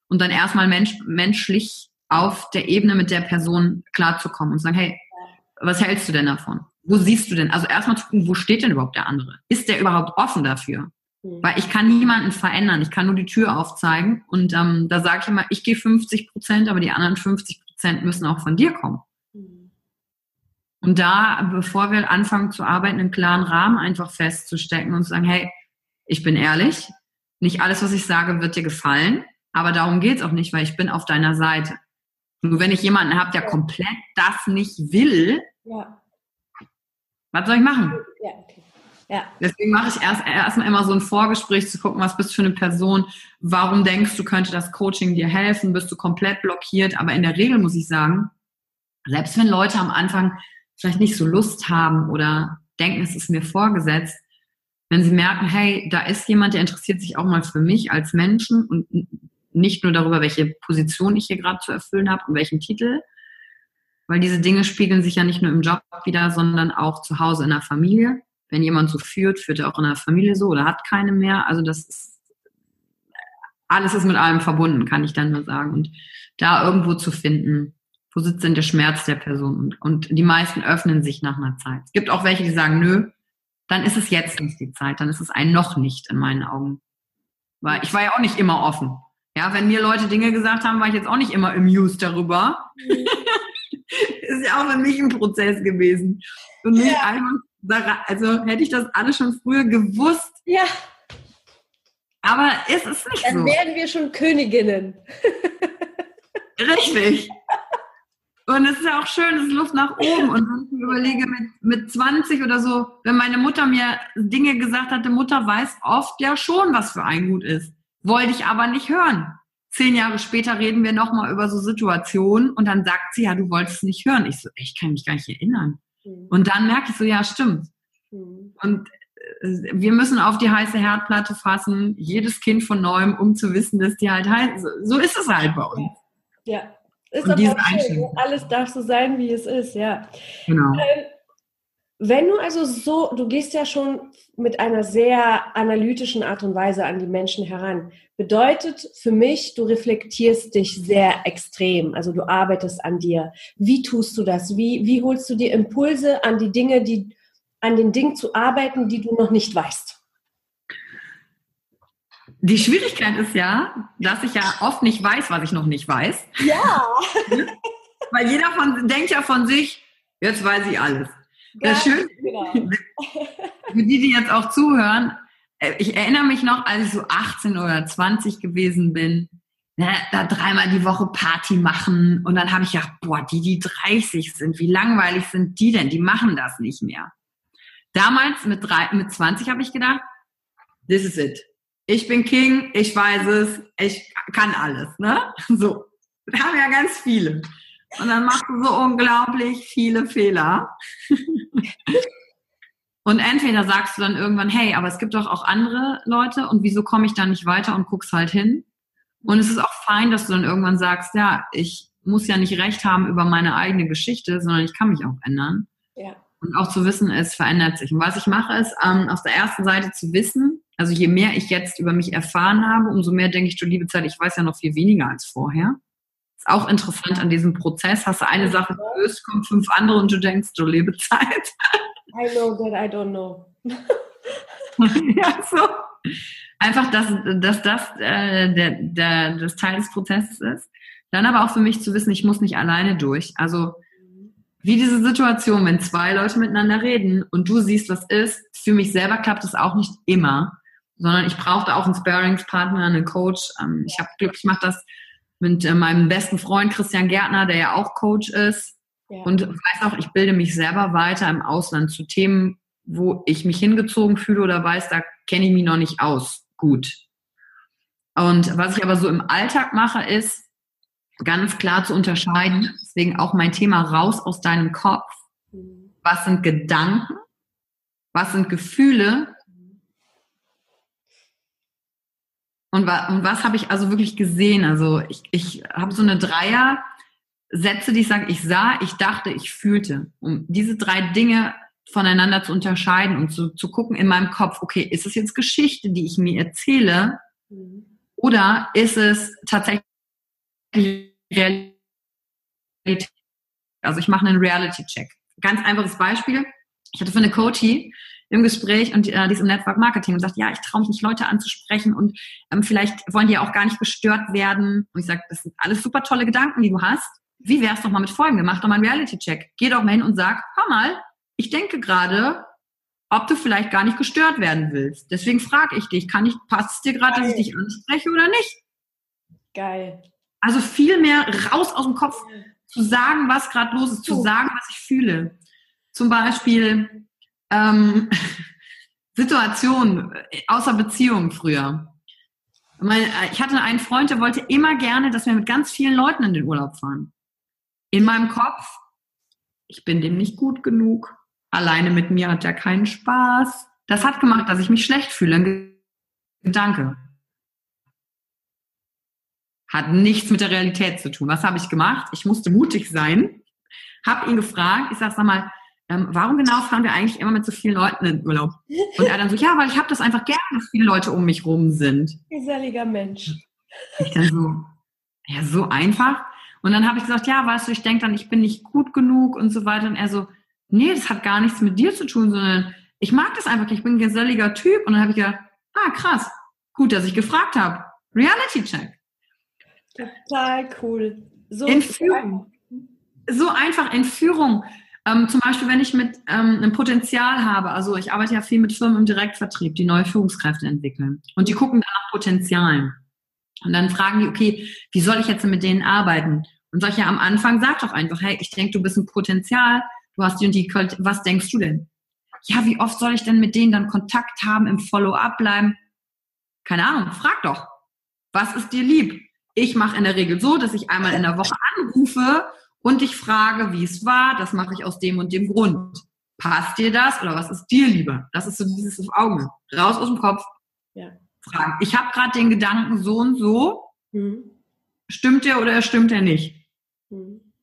und dann erstmal mensch, menschlich auf der Ebene mit der Person klarzukommen und sagen, hey, was hältst du denn davon? Wo siehst du denn? Also erstmal zu gucken, wo steht denn überhaupt der andere? Ist der überhaupt offen dafür? Weil ich kann niemanden verändern. Ich kann nur die Tür aufzeigen. Und ähm, da sage ich immer, ich gehe 50 Prozent, aber die anderen 50 Prozent müssen auch von dir kommen. Mhm. Und da, bevor wir anfangen zu arbeiten, einen klaren Rahmen einfach festzustecken und zu sagen, hey, ich bin ehrlich, nicht alles, was ich sage, wird dir gefallen, aber darum geht's auch nicht, weil ich bin auf deiner Seite. Nur wenn ich jemanden habe, der komplett das nicht will, ja. was soll ich machen? Ja, okay. Ja. Deswegen mache ich erst erstmal immer so ein Vorgespräch zu gucken, was bist du für eine Person, warum denkst du, könnte das Coaching dir helfen, bist du komplett blockiert. Aber in der Regel muss ich sagen, selbst wenn Leute am Anfang vielleicht nicht so Lust haben oder denken, es ist mir vorgesetzt, wenn sie merken, hey, da ist jemand, der interessiert sich auch mal für mich als Menschen und nicht nur darüber, welche Position ich hier gerade zu erfüllen habe und welchen Titel, weil diese Dinge spiegeln sich ja nicht nur im Job wieder, sondern auch zu Hause in der Familie. Wenn jemand so führt, führt er auch in der Familie so oder hat keine mehr. Also das ist, alles ist mit allem verbunden, kann ich dann nur sagen. Und da irgendwo zu finden, wo sitzt denn der Schmerz der Person? Und, und die meisten öffnen sich nach einer Zeit. Es gibt auch welche, die sagen, nö, dann ist es jetzt nicht die Zeit, dann ist es ein noch nicht in meinen Augen. Weil ich war ja auch nicht immer offen. Ja, wenn mir Leute Dinge gesagt haben, war ich jetzt auch nicht immer amused darüber. Mhm. ist ja auch für mich ein Prozess gewesen. Und nicht ja. einfach, also hätte ich das alles schon früher gewusst. Ja. Aber ist es nicht Dann so. Dann wären wir schon Königinnen. Richtig. Und es ist ja auch schön, es ist Luft nach oben. Und wenn ich mir überlege, mit, mit 20 oder so, wenn meine Mutter mir Dinge gesagt hatte, Mutter weiß oft ja schon, was für ein Gut ist. Wollte ich aber nicht hören. Zehn Jahre später reden wir nochmal über so Situationen und dann sagt sie, ja, du wolltest es nicht hören. Ich so, ich kann mich gar nicht erinnern. Mhm. Und dann merke ich so, ja, stimmt. Mhm. Und äh, wir müssen auf die heiße Herdplatte fassen, jedes Kind von neuem, um zu wissen, dass die halt heiß, so ist es halt bei uns. Ja, ist und diese schön. Alles darf so sein, wie es ist, ja. Genau. Ähm, wenn du also so, du gehst ja schon mit einer sehr analytischen Art und Weise an die Menschen heran, bedeutet für mich, du reflektierst dich sehr extrem, also du arbeitest an dir. Wie tust du das? Wie, wie holst du dir Impulse an die Dinge, die, an den Dingen zu arbeiten, die du noch nicht weißt? Die Schwierigkeit ist ja, dass ich ja oft nicht weiß, was ich noch nicht weiß. Ja. Weil jeder von, denkt ja von sich, jetzt weiß ich alles. Das Schöne, genau. für die, die jetzt auch zuhören, äh, ich erinnere mich noch, als ich so 18 oder 20 gewesen bin, ne, da dreimal die Woche Party machen und dann habe ich gedacht, boah, die, die 30 sind, wie langweilig sind die denn? Die machen das nicht mehr. Damals mit, drei, mit 20 habe ich gedacht, this is it. Ich bin King, ich weiß es, ich kann alles, ne? So. Wir haben ja ganz viele. Und dann machst du so unglaublich viele Fehler. Und entweder sagst du dann irgendwann, hey, aber es gibt doch auch andere Leute und wieso komme ich da nicht weiter und guckst halt hin? Und es ist auch fein, dass du dann irgendwann sagst, ja, ich muss ja nicht recht haben über meine eigene Geschichte, sondern ich kann mich auch ändern. Ja. Und auch zu wissen, es verändert sich. Und was ich mache, ist, ähm, auf der ersten Seite zu wissen, also je mehr ich jetzt über mich erfahren habe, umso mehr denke ich, du liebe Zeit, ich weiß ja noch viel weniger als vorher. Ist auch interessant an diesem Prozess. Hast du eine Sache gelöst, kommen fünf andere und du denkst, du lebe Zeit. I know that I don't know. ja, so. Einfach, dass, dass das äh, der, der, das Teil des Prozesses ist. Dann aber auch für mich zu wissen, ich muss nicht alleine durch. Also wie diese Situation, wenn zwei Leute miteinander reden und du siehst, was ist. Für mich selber klappt es auch nicht immer, sondern ich brauchte auch einen Sparingspartner, einen Coach. Ähm, ich habe Glück, ich mache das mit äh, meinem besten Freund Christian Gärtner, der ja auch Coach ist. Ja. Und weiß auch, ich bilde mich selber weiter im Ausland zu Themen, wo ich mich hingezogen fühle oder weiß, da kenne ich mich noch nicht aus. Gut. Und was ich aber so im Alltag mache, ist ganz klar zu unterscheiden, deswegen auch mein Thema raus aus deinem Kopf. Mhm. Was sind Gedanken? Was sind Gefühle? Und, wa und was habe ich also wirklich gesehen? Also ich, ich habe so eine Dreier Sätze, die ich sage, ich sah, ich dachte, ich fühlte. Um diese drei Dinge voneinander zu unterscheiden und zu, zu gucken in meinem Kopf, okay, ist es jetzt Geschichte, die ich mir erzähle? Mhm. Oder ist es tatsächlich Realität? Also ich mache einen Reality-Check. Ganz einfaches Beispiel. Ich hatte für eine Coachie im Gespräch und äh, die ist im Network Marketing und sagt, ja, ich traue mich nicht, Leute anzusprechen und ähm, vielleicht wollen die ja auch gar nicht gestört werden. Und ich sage, das sind alles super tolle Gedanken, die du hast. Wie wär's doch mal mit folgendem? Mach doch mal einen Reality-Check. Geh doch mal hin und sag, hör mal, ich denke gerade, ob du vielleicht gar nicht gestört werden willst. Deswegen frage ich dich, kann ich, passt es dir gerade, dass ich dich anspreche oder nicht? Geil. Also viel mehr raus aus dem Kopf, zu sagen, was gerade los ist, zu sagen, was ich fühle. Zum Beispiel ähm, Situation außer Beziehung früher. Ich hatte einen Freund, der wollte immer gerne, dass wir mit ganz vielen Leuten in den Urlaub fahren. In meinem Kopf, ich bin dem nicht gut genug Alleine mit mir hat er keinen Spaß. Das hat gemacht, dass ich mich schlecht fühle. Ein Gedanke. Hat nichts mit der Realität zu tun. Was habe ich gemacht? Ich musste mutig sein. Hab ihn gefragt. Ich sage, sag mal, ähm, warum genau fahren wir eigentlich immer mit so vielen Leuten in Urlaub? Und er dann so, ja, weil ich habe das einfach gerne, dass viele Leute um mich rum sind. Geselliger Mensch. Ich dann so, ja, so einfach. Und dann habe ich gesagt, ja, weißt du, ich denke dann, ich bin nicht gut genug und so weiter. Und er so, nee, das hat gar nichts mit dir zu tun, sondern ich mag das einfach, ich bin ein geselliger Typ. Und dann habe ich gedacht, ah, krass, gut, dass ich gefragt habe. Reality Check. Total cool. So, Entführung. so einfach Entführung. Ähm, zum Beispiel, wenn ich mit ähm, einem Potenzial habe, also ich arbeite ja viel mit Firmen im Direktvertrieb, die neue Führungskräfte entwickeln. Und die gucken nach Potenzialen. Und dann fragen die, okay, wie soll ich jetzt mit denen arbeiten? Und ja am Anfang, sag doch einfach, hey, ich denke, du bist ein Potenzial, du hast die und die was denkst du denn? Ja, wie oft soll ich denn mit denen dann Kontakt haben, im Follow-up bleiben? Keine Ahnung, frag doch. Was ist dir lieb? Ich mache in der Regel so, dass ich einmal in der Woche anrufe und dich frage, wie es war. Das mache ich aus dem und dem Grund. Passt dir das oder was ist dir lieber? Das ist so dieses auf Augen. Raus aus dem Kopf. Ja. Fragen. Ich habe gerade den Gedanken so und so. Mhm. Stimmt der oder stimmt er nicht? Mhm.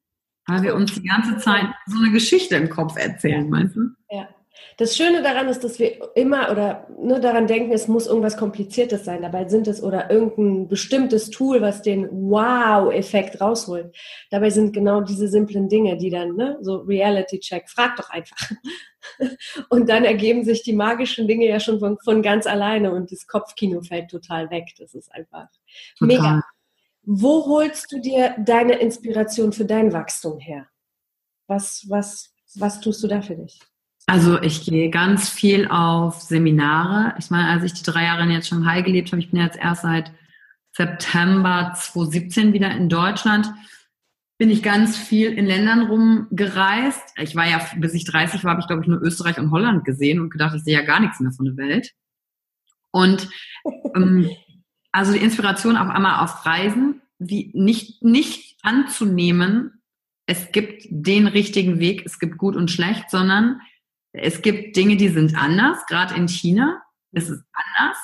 Weil wir uns die ganze Zeit so eine Geschichte im Kopf erzählen, meinst du? Ja. Das Schöne daran ist, dass wir immer oder nur daran denken, es muss irgendwas Kompliziertes sein. Dabei sind es oder irgendein bestimmtes Tool, was den Wow-Effekt rausholt. Dabei sind genau diese simplen Dinge, die dann, ne, so Reality-Check, frag doch einfach. Und dann ergeben sich die magischen Dinge ja schon von, von ganz alleine und das Kopfkino fällt total weg. Das ist einfach total. mega. Wo holst du dir deine Inspiration für dein Wachstum her? Was, was, was tust du da für dich? Also ich gehe ganz viel auf Seminare. Ich meine, als ich die drei Jahre in Shanghai gelebt habe, ich bin jetzt erst seit September 2017 wieder in Deutschland, bin ich ganz viel in Ländern rumgereist. Ich war ja, bis ich 30 war, habe ich glaube ich nur Österreich und Holland gesehen und gedacht, ich sehe ja gar nichts mehr von der Welt. Und ähm, also die Inspiration auf einmal auf Reisen, wie nicht, nicht anzunehmen, es gibt den richtigen Weg, es gibt gut und schlecht, sondern es gibt Dinge, die sind anders, gerade in China ist es anders.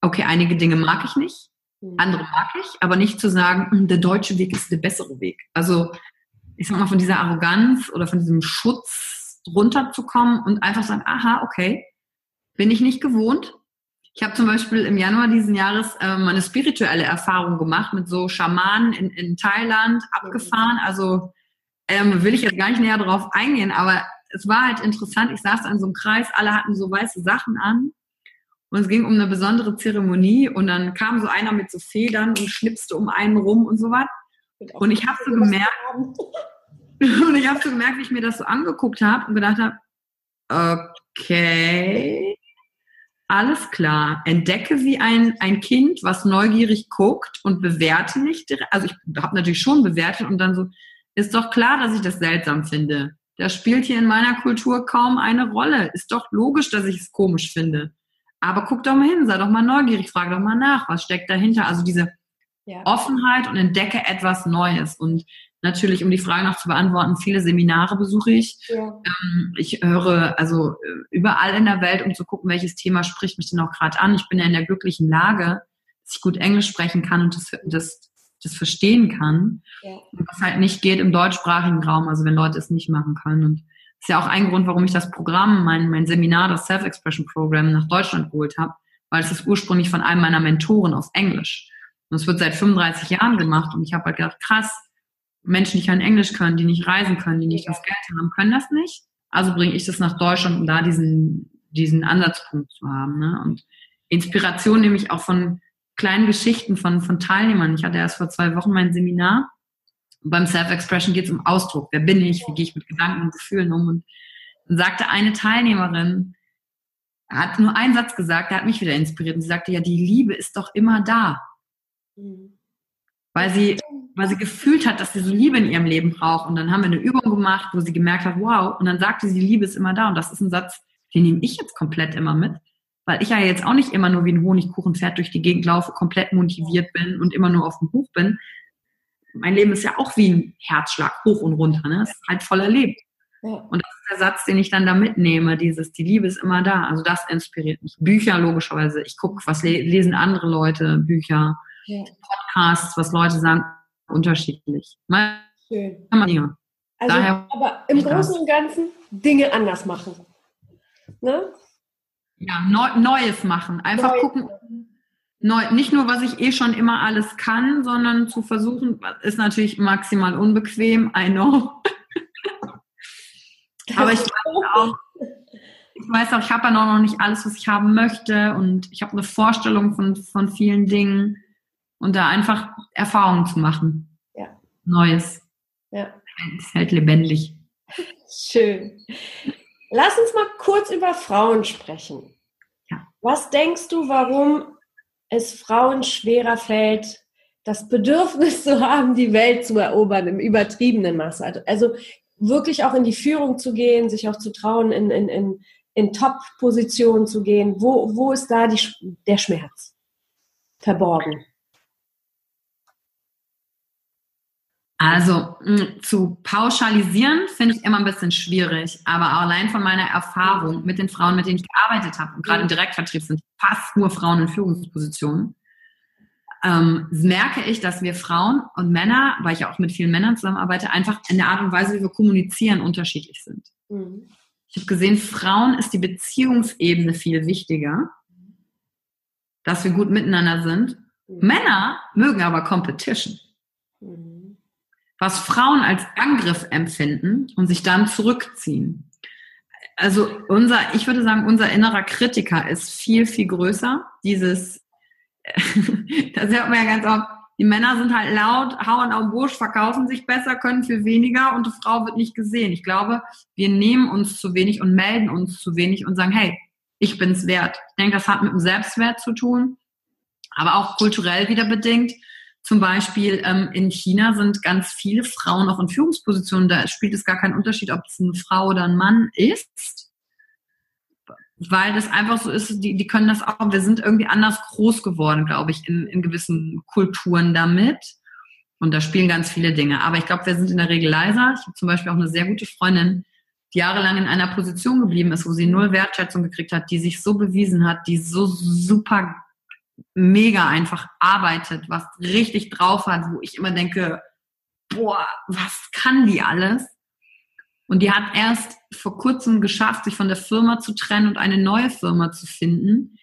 Okay, einige Dinge mag ich nicht, mhm. andere mag ich, aber nicht zu sagen, hm, der deutsche Weg ist der bessere Weg. Also ich sag mal, von dieser Arroganz oder von diesem Schutz runterzukommen und einfach sagen, aha, okay, bin ich nicht gewohnt, ich habe zum Beispiel im Januar diesen Jahres ähm, eine spirituelle Erfahrung gemacht mit so Schamanen in, in Thailand abgefahren. Also ähm, will ich jetzt gar nicht näher drauf eingehen, aber es war halt interessant. Ich saß an so einem Kreis, alle hatten so weiße Sachen an und es ging um eine besondere Zeremonie und dann kam so einer mit so Federn und schnipste um einen rum und so was. Und ich habe so gemerkt, und ich habe so gemerkt, wie ich mir das so angeguckt habe und gedacht habe, okay, alles klar, entdecke wie ein, ein Kind, was neugierig guckt und bewerte nicht. Also ich habe natürlich schon bewertet und dann so, ist doch klar, dass ich das seltsam finde. Das spielt hier in meiner Kultur kaum eine Rolle. Ist doch logisch, dass ich es komisch finde. Aber guck doch mal hin, sei doch mal neugierig, frag doch mal nach, was steckt dahinter. Also diese ja. Offenheit und entdecke etwas Neues. Und natürlich, um die Frage noch zu beantworten, viele Seminare besuche ich. Ja. Ähm, ich höre also äh, überall in der Welt, um zu gucken, welches Thema spricht mich denn auch gerade an. Ich bin ja in der glücklichen Lage, dass ich gut Englisch sprechen kann und das, das, das verstehen kann. Ja. Was halt nicht geht im deutschsprachigen Raum, also wenn Leute es nicht machen können. Und das ist ja auch ein Grund, warum ich das Programm, mein, mein Seminar, das Self-Expression Program nach Deutschland geholt habe, weil es ist ursprünglich von einem meiner Mentoren aus Englisch. Und es wird seit 35 Jahren gemacht und ich habe halt gedacht, krass, Menschen, die kein Englisch können, die nicht reisen können, die nicht das Geld haben, können das nicht. Also bringe ich das nach Deutschland, um da diesen, diesen Ansatzpunkt zu haben. Ne? Und Inspiration nehme ich auch von kleinen Geschichten von, von Teilnehmern. Ich hatte erst vor zwei Wochen mein Seminar. Und beim Self-Expression geht es um Ausdruck. Wer bin ich? Wie gehe ich mit Gedanken und Gefühlen um? Und dann sagte eine Teilnehmerin, hat nur einen Satz gesagt, der hat mich wieder inspiriert. Und sie sagte, ja, die Liebe ist doch immer da. Mhm. Weil sie weil sie gefühlt hat, dass sie so Liebe in ihrem Leben braucht. Und dann haben wir eine Übung gemacht, wo sie gemerkt hat, wow. Und dann sagte sie, die Liebe ist immer da. Und das ist ein Satz, den nehme ich jetzt komplett immer mit. Weil ich ja jetzt auch nicht immer nur wie ein Honigkuchenpferd durch die Gegend laufe, komplett motiviert bin und immer nur auf dem Hoch bin. Mein Leben ist ja auch wie ein Herzschlag, hoch und runter. Ne? Es ist halt voller Leben. Und das ist der Satz, den ich dann da mitnehme, dieses, die Liebe ist immer da. Also das inspiriert mich. Bücher logischerweise. Ich gucke, was lesen andere Leute, Bücher, ja. Podcasts, was Leute sagen, unterschiedlich. Schön. Dinge. Also, Daher aber im Großen und Ganzen Dinge anders machen. Ne? Ja, neu, Neues machen. Einfach Neu. gucken. Neu, nicht nur, was ich eh schon immer alles kann, sondern zu versuchen, ist natürlich maximal unbequem, I know. aber ich weiß auch, ich weiß auch, ich habe ja noch nicht alles, was ich haben möchte und ich habe eine Vorstellung von, von vielen Dingen und da einfach Erfahrungen zu machen. Ja. Neues. Ja. Es hält lebendig. Schön. Lass uns mal kurz über Frauen sprechen. Ja. Was denkst du, warum es Frauen schwerer fällt, das Bedürfnis zu haben, die Welt zu erobern im übertriebenen Maße? Also wirklich auch in die Führung zu gehen, sich auch zu trauen, in, in, in, in Top-Positionen zu gehen. Wo, wo ist da die, der Schmerz verborgen? Also mh, zu pauschalisieren finde ich immer ein bisschen schwierig, aber allein von meiner Erfahrung mit den Frauen, mit denen ich gearbeitet habe, und gerade im Direktvertrieb sind fast nur Frauen in Führungspositionen, ähm, merke ich, dass wir Frauen und Männer, weil ich auch mit vielen Männern zusammenarbeite, einfach in der Art und Weise, wie wir kommunizieren, unterschiedlich sind. Mhm. Ich habe gesehen, Frauen ist die Beziehungsebene viel wichtiger, dass wir gut miteinander sind. Mhm. Männer mögen aber Competition. Mhm was Frauen als Angriff empfinden und sich dann zurückziehen. Also unser, ich würde sagen, unser innerer Kritiker ist viel, viel größer. Dieses, das hört man ja ganz oft, die Männer sind halt laut, hauen auf den Busch, verkaufen sich besser, können viel weniger und die Frau wird nicht gesehen. Ich glaube, wir nehmen uns zu wenig und melden uns zu wenig und sagen, hey, ich bin's wert. Ich denke, das hat mit dem Selbstwert zu tun, aber auch kulturell wieder bedingt. Zum Beispiel ähm, in China sind ganz viele Frauen auch in Führungspositionen. Da spielt es gar keinen Unterschied, ob es eine Frau oder ein Mann ist. Weil das einfach so ist, die, die können das auch. Wir sind irgendwie anders groß geworden, glaube ich, in, in gewissen Kulturen damit. Und da spielen ganz viele Dinge. Aber ich glaube, wir sind in der Regel leiser. Ich habe zum Beispiel auch eine sehr gute Freundin, die jahrelang in einer Position geblieben ist, wo sie null Wertschätzung gekriegt hat, die sich so bewiesen hat, die so super mega einfach arbeitet, was richtig drauf hat, wo ich immer denke, boah, was kann die alles? Und die hat erst vor kurzem geschafft, sich von der Firma zu trennen und eine neue Firma zu finden,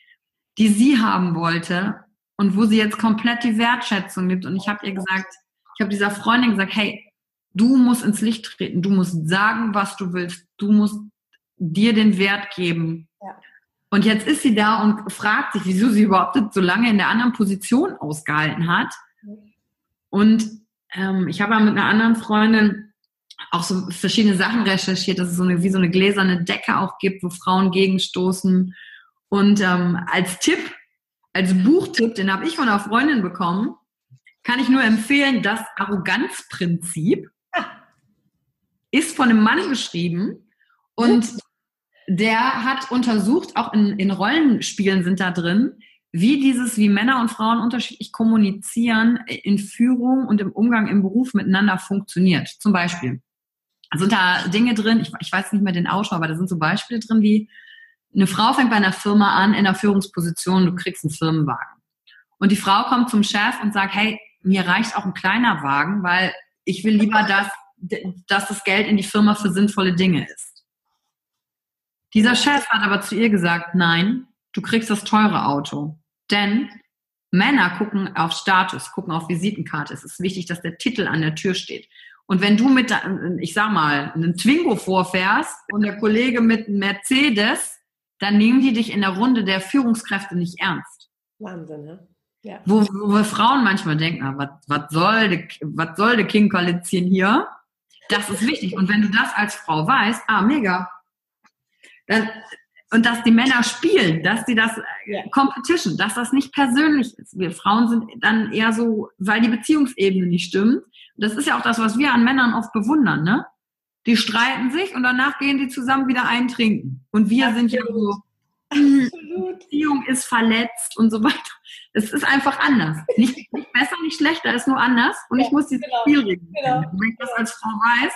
die sie haben wollte und wo sie jetzt komplett die Wertschätzung gibt. Und ich habe ihr gesagt, ich habe dieser Freundin gesagt, hey, du musst ins Licht treten, du musst sagen, was du willst, du musst dir den Wert geben. Ja. Und jetzt ist sie da und fragt sich, wieso sie überhaupt so lange in der anderen Position ausgehalten hat. Und ähm, ich habe ja mit einer anderen Freundin auch so verschiedene Sachen recherchiert, dass es so eine, wie so eine gläserne Decke auch gibt, wo Frauen gegenstoßen. Und ähm, als Tipp, als Buchtipp, den habe ich von einer Freundin bekommen, kann ich nur empfehlen, das Arroganzprinzip ist von einem Mann geschrieben und der hat untersucht, auch in, in Rollenspielen sind da drin, wie dieses, wie Männer und Frauen unterschiedlich kommunizieren in Führung und im Umgang im Beruf miteinander funktioniert. Zum Beispiel sind da Dinge drin, ich, ich weiß nicht mehr den Autor, aber da sind so Beispiele drin, wie eine Frau fängt bei einer Firma an in einer Führungsposition, du kriegst einen Firmenwagen. Und die Frau kommt zum Chef und sagt, hey, mir reicht auch ein kleiner Wagen, weil ich will lieber, dass, dass das Geld in die Firma für sinnvolle Dinge ist. Dieser Chef hat aber zu ihr gesagt, nein, du kriegst das teure Auto. Denn Männer gucken auf Status, gucken auf Visitenkarte. Es ist wichtig, dass der Titel an der Tür steht. Und wenn du mit, ich sag mal, einem Twingo vorfährst und der Kollege mit einem Mercedes, dann nehmen die dich in der Runde der Führungskräfte nicht ernst. Wahnsinn, ne? Ja. Wo, wo wir Frauen manchmal denken, ah, was, was soll de, was soll de King Koalition hier? Das ist wichtig. Und wenn du das als Frau weißt, ah, mega. Dann, und dass die Männer spielen, dass die das ja. Competition, dass das nicht persönlich ist. Wir Frauen sind dann eher so, weil die Beziehungsebene nicht stimmt. Das ist ja auch das, was wir an Männern oft bewundern, ne? Die streiten sich und danach gehen die zusammen wieder eintrinken. Und wir Absolut. sind ja so, Absolut. Beziehung ist verletzt und so weiter. Es ist einfach anders. Nicht, nicht besser, nicht schlechter, ist nur anders. Und ja, ich muss dieses genau, Spielregeln genau. Wenn ich das als Frau weiß,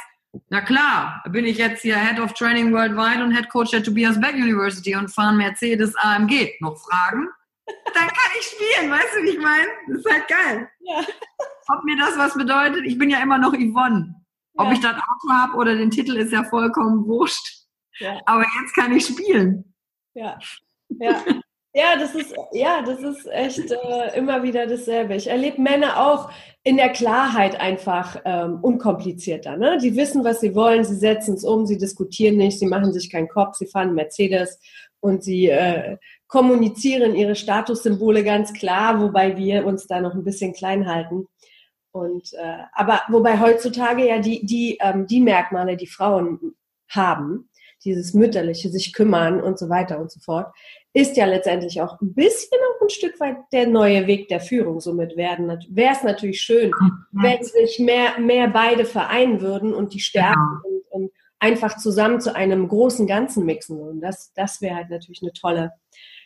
na klar, bin ich jetzt hier Head of Training Worldwide und Head Coach at Tobias Beck University und fahre Mercedes AMG. Noch Fragen? Dann kann ich spielen, weißt du, wie ich meine? Das ist halt geil. Ja. Ob mir das was bedeutet, ich bin ja immer noch Yvonne. Ob ja. ich das Auto habe oder den Titel, ist ja vollkommen wurscht. Ja. Aber jetzt kann ich spielen. Ja, ja. Ja, das ist, ja, das ist echt äh, immer wieder dasselbe. Ich erlebe Männer auch in der Klarheit einfach ähm, unkomplizierter. Ne? Die wissen, was sie wollen, sie setzen es um, sie diskutieren nicht, sie machen sich keinen Kopf, sie fahren Mercedes und sie äh, kommunizieren ihre Statussymbole ganz klar, wobei wir uns da noch ein bisschen klein halten. Und äh, aber wobei heutzutage ja die die ähm, die Merkmale, die Frauen haben, dieses mütterliche, sich kümmern und so weiter und so fort, ist ja letztendlich auch ein bisschen auch ein Stück weit der neue Weg der Führung somit werden. Wäre es natürlich schön, wenn sich mehr, mehr beide vereinen würden und die Stärken ja. und, und, einfach zusammen zu einem großen Ganzen mixen würden. Das, das wäre halt natürlich eine tolle,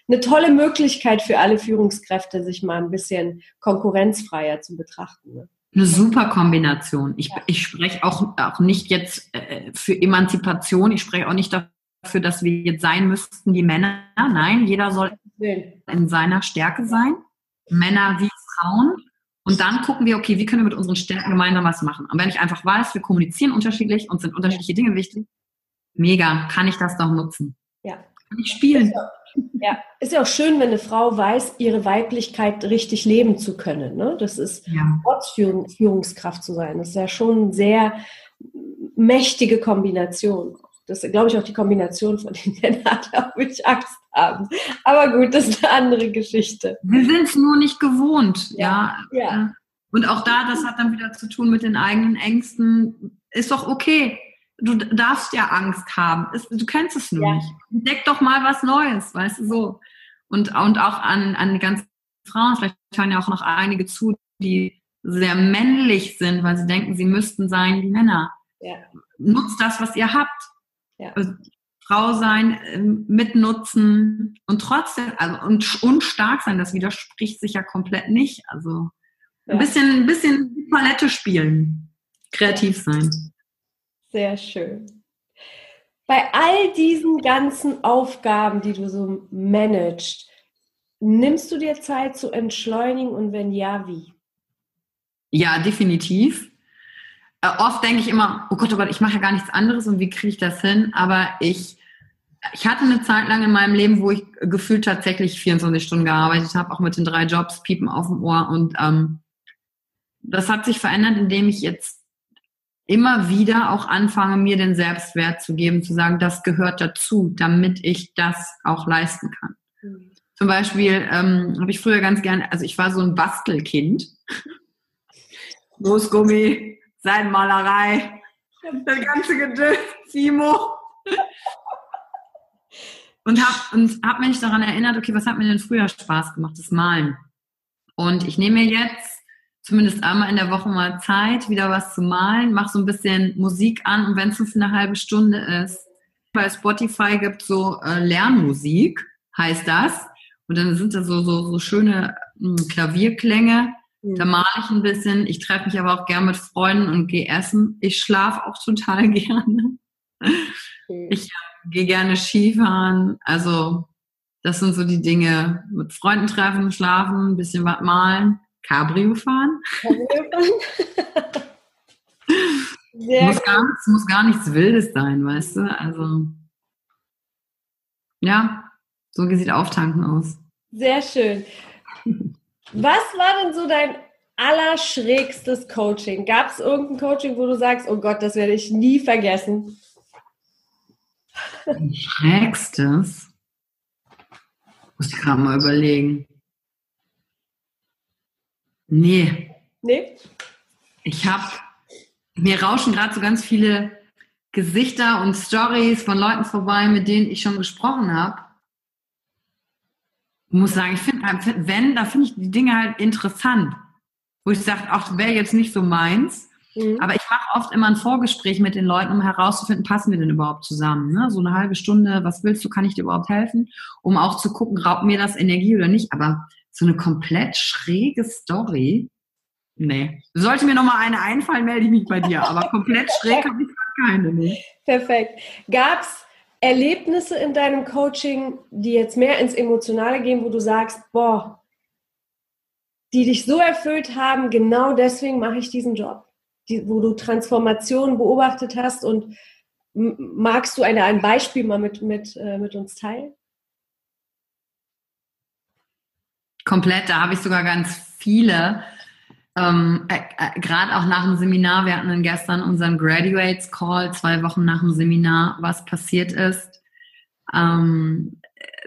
eine tolle Möglichkeit für alle Führungskräfte, sich mal ein bisschen konkurrenzfreier zu betrachten. Ne? Eine super Kombination. Ich, ja. ich spreche auch, auch nicht jetzt äh, für Emanzipation, ich spreche auch nicht dafür, dass wir jetzt sein müssten wie Männer. Nein, jeder soll in seiner Stärke sein. Männer wie Frauen. Und dann gucken wir, okay, wie können wir mit unseren Stärken gemeinsam was machen? Und wenn ich einfach weiß, wir kommunizieren unterschiedlich und sind unterschiedliche Dinge wichtig, mega, kann ich das doch nutzen. Ja. Kann ich spielen. Ja, ist ja auch schön, wenn eine Frau weiß, ihre Weiblichkeit richtig leben zu können. Ne? Das ist ja. Ortsführungskraft zu sein. Das ist ja schon eine sehr mächtige Kombination. Das ist, glaube ich, auch die Kombination, von denen Männer, glaube ich, Angst haben. Aber gut, das ist eine andere Geschichte. Wir sind es nur nicht gewohnt, ja. ja. ja. Und auch da, das hat dann wieder zu tun mit den eigenen Ängsten. Ist doch okay du darfst ja Angst haben. du kennst es nur ja. nicht. Entdeck doch mal was Neues, weißt du so. Und, und auch an, an die ganzen Frauen, vielleicht hören ja auch noch einige zu, die sehr männlich sind, weil sie denken, sie müssten sein wie Männer. Ja. Nutzt das, was ihr habt. Ja. Also, Frau sein, ähm, mitnutzen und trotzdem, also und, und stark sein, das widerspricht sich ja komplett nicht. Also ein bisschen, ein bisschen Palette spielen, kreativ sein. Sehr schön. Bei all diesen ganzen Aufgaben, die du so managst, nimmst du dir Zeit zu entschleunigen und wenn ja, wie? Ja, definitiv. Äh, oft denke ich immer, oh Gott, oh Gott, ich mache ja gar nichts anderes und wie kriege ich das hin? Aber ich, ich hatte eine Zeit lang in meinem Leben, wo ich gefühlt tatsächlich 24 Stunden gearbeitet habe, auch mit den drei Jobs, Piepen auf dem Ohr. Und ähm, das hat sich verändert, indem ich jetzt immer wieder auch anfange, mir den Selbstwert zu geben, zu sagen, das gehört dazu, damit ich das auch leisten kann. Mhm. Zum Beispiel ähm, habe ich früher ganz gerne, also ich war so ein Bastelkind. Großgummi, Seidenmalerei, das ganze Gedöns, Simo. und habe und hab mich daran erinnert, okay, was hat mir denn früher Spaß gemacht? Das Malen. Und ich nehme mir jetzt zumindest einmal in der Woche mal Zeit, wieder was zu malen, mache so ein bisschen Musik an und wenn es nur eine halbe Stunde ist. Bei Spotify gibt es so äh, Lernmusik, heißt das. Und dann sind da so, so, so schöne mh, hm, Klavierklänge. Mhm. Da male ich ein bisschen. Ich treffe mich aber auch gern mit Freunden und gehe essen. Ich schlafe auch total gerne. Ich äh, gehe gerne Skifahren. Also das sind so die Dinge. Mit Freunden treffen, schlafen, ein bisschen was malen. Cabrio fahren. Cabrio fahren. muss, gar nichts, muss gar nichts Wildes sein, weißt du? Also, ja, so sieht Auftanken aus. Sehr schön. Was war denn so dein allerschrägstes Coaching? Gab es irgendein Coaching, wo du sagst, oh Gott, das werde ich nie vergessen? Schrägstes? Muss ich gerade mal überlegen. Nee. Nee? Ich habe, mir rauschen gerade so ganz viele Gesichter und Stories von Leuten vorbei, mit denen ich schon gesprochen habe. Ich muss sagen, ich finde, wenn, da finde ich die Dinge halt interessant. Wo ich sage, auch wäre jetzt nicht so meins. Mhm. Aber ich mache oft immer ein Vorgespräch mit den Leuten, um herauszufinden, passen wir denn überhaupt zusammen? Ne? So eine halbe Stunde, was willst du, kann ich dir überhaupt helfen? Um auch zu gucken, raubt mir das Energie oder nicht. Aber so eine komplett schräge Story. Nee. Sollte mir noch mal eine einfallen, melde ich mich bei dir. Aber komplett schräg habe ich keine. Nee. Perfekt. Gab es Erlebnisse in deinem Coaching, die jetzt mehr ins Emotionale gehen, wo du sagst, boah, die dich so erfüllt haben, genau deswegen mache ich diesen Job, die, wo du Transformationen beobachtet hast und magst du eine, ein Beispiel mal mit, mit, äh, mit uns teilen? Komplett, da habe ich sogar ganz viele. Ähm, äh, äh, Gerade auch nach dem Seminar, wir hatten dann gestern unseren Graduates Call, zwei Wochen nach dem Seminar, was passiert ist. Ähm,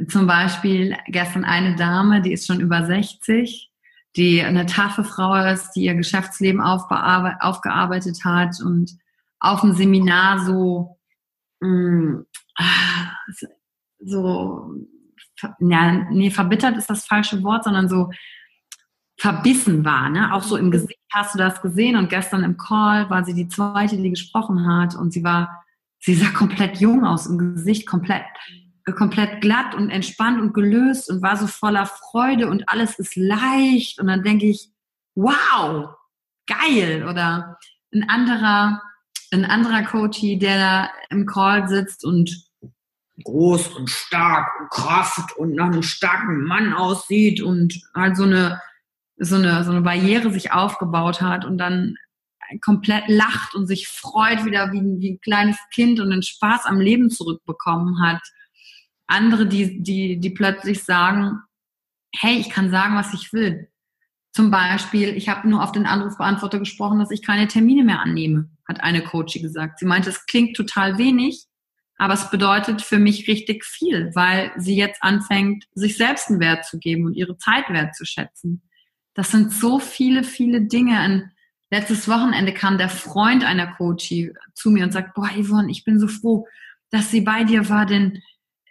zum Beispiel gestern eine Dame, die ist schon über 60, die eine taffe Frau ist, die ihr Geschäftsleben aufgearbeitet hat und auf dem Seminar so, mh, mm, ah, so ja, nee, verbittert ist das falsche Wort, sondern so verbissen war, ne? Auch so im Gesicht. Hast du das gesehen? Und gestern im Call war sie die zweite, die gesprochen hat. Und sie war, sie sah komplett jung aus im Gesicht, komplett, komplett glatt und entspannt und gelöst und war so voller Freude und alles ist leicht. Und dann denke ich, wow, geil oder? Ein anderer, ein anderer Coachie, der da im Call sitzt und groß und stark und Kraft und nach einem starken Mann aussieht und halt so eine, so eine, so eine Barriere sich aufgebaut hat und dann komplett lacht und sich freut wieder wie, wie ein kleines Kind und den Spaß am Leben zurückbekommen hat. Andere, die, die, die plötzlich sagen, hey, ich kann sagen, was ich will. Zum Beispiel, ich habe nur auf den Anrufbeantworter gesprochen, dass ich keine Termine mehr annehme, hat eine Coachie gesagt. Sie meinte, es klingt total wenig, aber es bedeutet für mich richtig viel, weil sie jetzt anfängt, sich selbst einen Wert zu geben und ihre Zeit wertzuschätzen. Das sind so viele, viele Dinge. Ein letztes Wochenende kam der Freund einer Coachie zu mir und sagt, boah, Yvonne, ich bin so froh, dass sie bei dir war, denn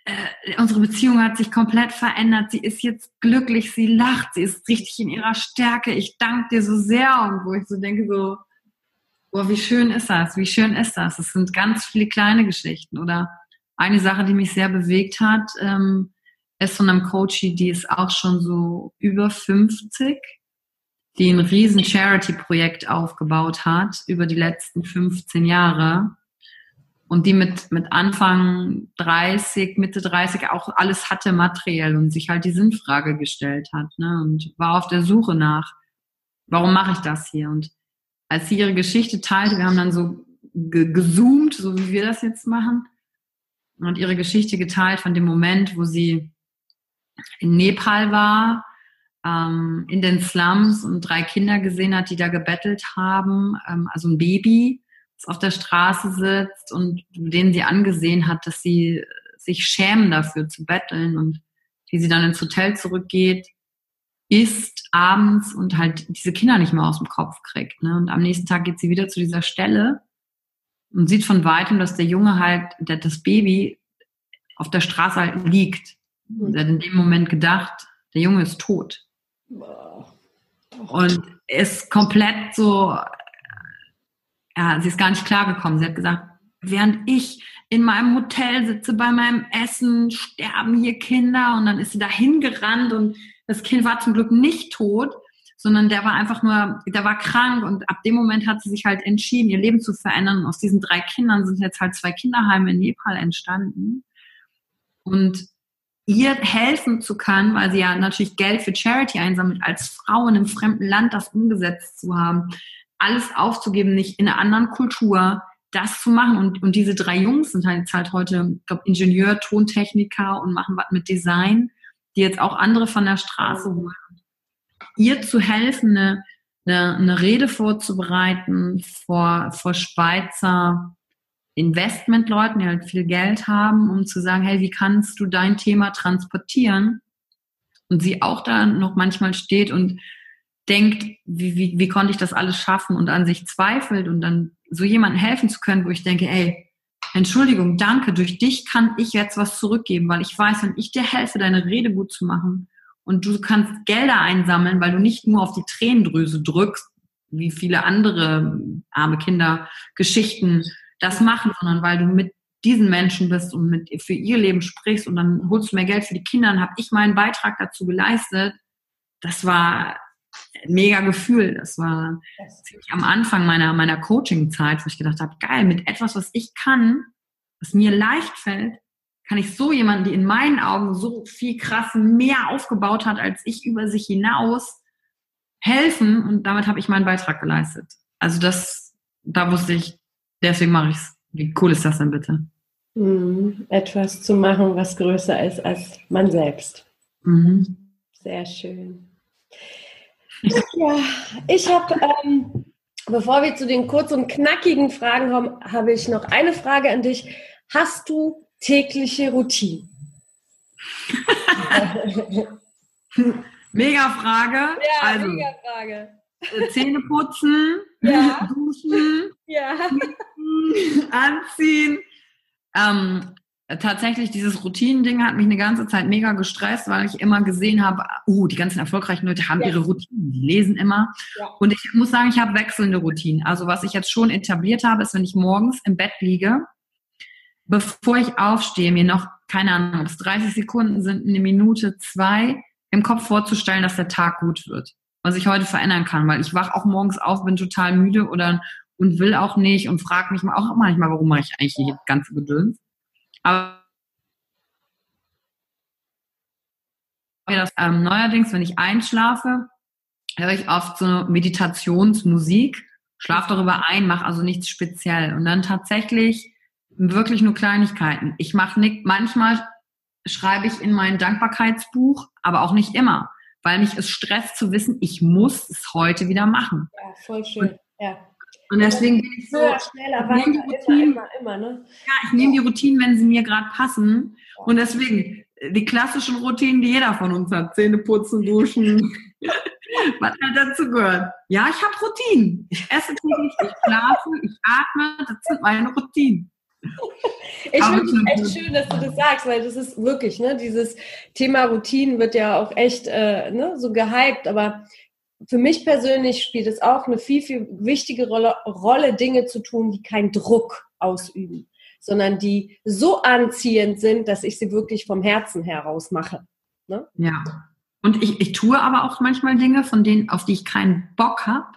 äh, unsere Beziehung hat sich komplett verändert. Sie ist jetzt glücklich, sie lacht, sie ist richtig in ihrer Stärke. Ich danke dir so sehr. Und wo ich so denke, so, boah, wie schön ist das? Wie schön ist das? Es sind ganz viele kleine Geschichten. Oder eine Sache, die mich sehr bewegt hat, ähm, ist von einem Coachie, die ist auch schon so über 50, die ein riesen Charity-Projekt aufgebaut hat über die letzten 15 Jahre und die mit, mit Anfang 30, Mitte 30 auch alles hatte materiell und sich halt die Sinnfrage gestellt hat ne? und war auf der Suche nach, warum mache ich das hier? Und als sie ihre Geschichte teilte, wir haben dann so ge gezoomt, so wie wir das jetzt machen, und ihre Geschichte geteilt von dem Moment, wo sie in Nepal war, ähm, in den Slums und drei Kinder gesehen hat, die da gebettelt haben, ähm, also ein Baby, das auf der Straße sitzt und denen sie angesehen hat, dass sie sich schämen dafür zu betteln und wie sie dann ins Hotel zurückgeht isst abends und halt diese Kinder nicht mehr aus dem Kopf kriegt. Ne? Und am nächsten Tag geht sie wieder zu dieser Stelle und sieht von weitem, dass der Junge halt, der, das Baby auf der Straße halt liegt. Und er hat in dem Moment gedacht, der Junge ist tot. Und ist komplett so, ja, sie ist gar nicht klargekommen. Sie hat gesagt, während ich in meinem Hotel sitze bei meinem Essen, sterben hier Kinder und dann ist sie da hingerannt und das Kind war zum Glück nicht tot, sondern der war einfach nur, der war krank und ab dem Moment hat sie sich halt entschieden, ihr Leben zu verändern. Und aus diesen drei Kindern sind jetzt halt zwei Kinderheime in Nepal entstanden. Und ihr helfen zu können, weil sie ja natürlich Geld für Charity einsammelt, als Frau in einem fremden Land das umgesetzt zu haben, alles aufzugeben, nicht in einer anderen Kultur, das zu machen. Und, und diese drei Jungs sind halt halt heute, ich glaube, Ingenieur, Tontechniker und machen was mit Design, die jetzt auch andere von der Straße holen. Ihr zu helfen, eine, eine, eine Rede vorzubereiten vor, vor Schweizer Investmentleuten, die halt viel Geld haben, um zu sagen, hey, wie kannst du dein Thema transportieren? Und sie auch da noch manchmal steht und denkt, wie, wie, wie konnte ich das alles schaffen und an sich zweifelt und dann so jemandem helfen zu können, wo ich denke, ey, Entschuldigung, danke, durch dich kann ich jetzt was zurückgeben, weil ich weiß, wenn ich dir helfe, deine Rede gut zu machen und du kannst Gelder einsammeln, weil du nicht nur auf die Tränendrüse drückst, wie viele andere arme Kinder Geschichten das machen, sondern weil du mit diesen Menschen bist und mit für ihr Leben sprichst und dann holst du mehr Geld für die Kinder, dann habe ich meinen Beitrag dazu geleistet. Das war ein mega Gefühl. Das war ziemlich am Anfang meiner, meiner Coaching-Zeit, wo ich gedacht habe, geil, mit etwas, was ich kann, was mir leicht fällt, kann ich so jemanden, die in meinen Augen so viel krass mehr aufgebaut hat als ich über sich hinaus, helfen und damit habe ich meinen Beitrag geleistet. Also das, da wusste ich, deswegen mache ich es. Wie cool ist das denn bitte? Mhm. Etwas zu machen, was größer ist als man selbst. Mhm. Sehr schön. Ja, ich habe, ähm, bevor wir zu den kurzen und knackigen Fragen kommen, habe ich noch eine Frage an dich. Hast du tägliche Routine? mega Frage. Ja, also, mega Frage. Äh, Zähne putzen, ja. duschen, ja. anziehen. Ähm, tatsächlich, dieses Routinen-Ding hat mich eine ganze Zeit mega gestresst, weil ich immer gesehen habe, uh, die ganzen erfolgreichen Leute haben ja. ihre Routinen, die lesen immer. Ja. Und ich muss sagen, ich habe wechselnde Routinen. Also was ich jetzt schon etabliert habe, ist, wenn ich morgens im Bett liege, bevor ich aufstehe, mir noch, keine Ahnung, ob es 30 Sekunden sind, eine Minute, zwei, im Kopf vorzustellen, dass der Tag gut wird was ich heute verändern kann, weil ich wach auch morgens auf, bin total müde oder und will auch nicht und frage mich auch manchmal, warum mache ich eigentlich hier ganze Gedöns. Aber das, ähm, neuerdings, wenn ich einschlafe, höre ich oft so Meditationsmusik, schlafe darüber ein, mache also nichts speziell. Und dann tatsächlich wirklich nur Kleinigkeiten. Ich mache nicht, manchmal schreibe ich in mein Dankbarkeitsbuch, aber auch nicht immer weil mich es stresst zu wissen, ich muss es heute wieder machen. Ja, voll schön. Und, ja. Und deswegen bin ich so, schneller, weiter, die Routinen, immer, immer, ne? Ja, ich nehme die Routinen, wenn sie mir gerade passen. Und deswegen, die klassischen Routinen, die jeder von uns hat, Zähne putzen, duschen, was hat dazu gehört? Ja, ich habe Routinen. Ich esse täglich, ich schlafe, ich atme, das sind meine Routinen. Ich finde es echt schön, dass du das sagst, weil das ist wirklich, ne, dieses Thema Routinen wird ja auch echt äh, ne, so gehypt, aber für mich persönlich spielt es auch eine viel, viel wichtige Rolle, Rolle, Dinge zu tun, die keinen Druck ausüben, sondern die so anziehend sind, dass ich sie wirklich vom Herzen heraus mache. Ne? Ja. Und ich, ich tue aber auch manchmal Dinge, von denen, auf die ich keinen Bock habe,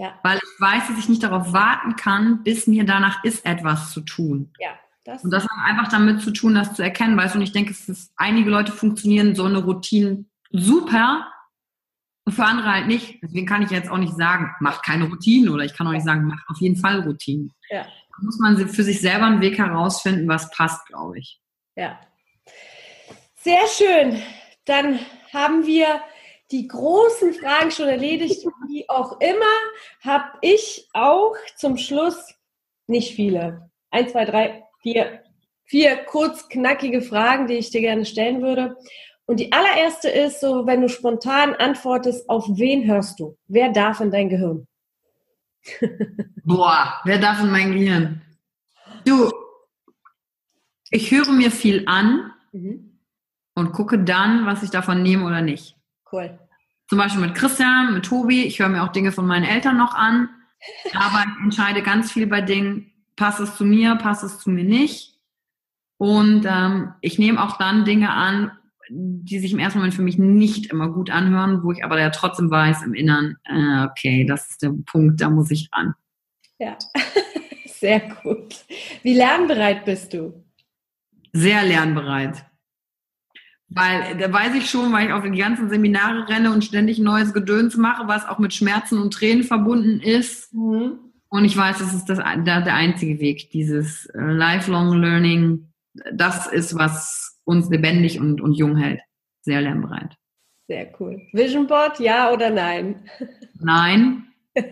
ja. Weil ich weiß, dass ich nicht darauf warten kann, bis mir danach ist, etwas zu tun. Ja. Das und das hat einfach damit zu tun, das zu erkennen, weißt du, und ich denke, es ist, einige Leute funktionieren so eine Routine super und für andere halt nicht. Deswegen kann ich jetzt auch nicht sagen, mach keine Routinen oder ich kann auch nicht sagen, mach auf jeden Fall Routinen. Ja. Da muss man für sich selber einen Weg herausfinden, was passt, glaube ich. Ja. Sehr schön. Dann haben wir die großen Fragen schon erledigt. Wie auch immer, habe ich auch zum Schluss nicht viele. Eins, zwei, drei, vier, vier kurz knackige Fragen, die ich dir gerne stellen würde. Und die allererste ist so, wenn du spontan antwortest, auf wen hörst du? Wer darf in dein Gehirn? Boah, wer darf in mein Gehirn? Du, Ich höre mir viel an mhm. und gucke dann, was ich davon nehme oder nicht. Cool. Zum Beispiel mit Christian, mit Tobi. Ich höre mir auch Dinge von meinen Eltern noch an. Aber ich entscheide ganz viel bei Dingen, passt es zu mir, passt es zu mir nicht. Und ähm, ich nehme auch dann Dinge an, die sich im ersten Moment für mich nicht immer gut anhören, wo ich aber ja trotzdem weiß im Innern, äh, okay, das ist der Punkt, da muss ich ran. Ja, sehr gut. Wie lernbereit bist du? Sehr lernbereit. Weil da weiß ich schon, weil ich auf die ganzen Seminare renne und ständig neues Gedöns mache, was auch mit Schmerzen und Tränen verbunden ist. Mhm. Und ich weiß, das ist das, der, der einzige Weg, dieses äh, Lifelong Learning. Das ist, was uns lebendig und, und jung hält. Sehr lernbereit. Sehr cool. Vision Board, ja oder nein? Nein. ich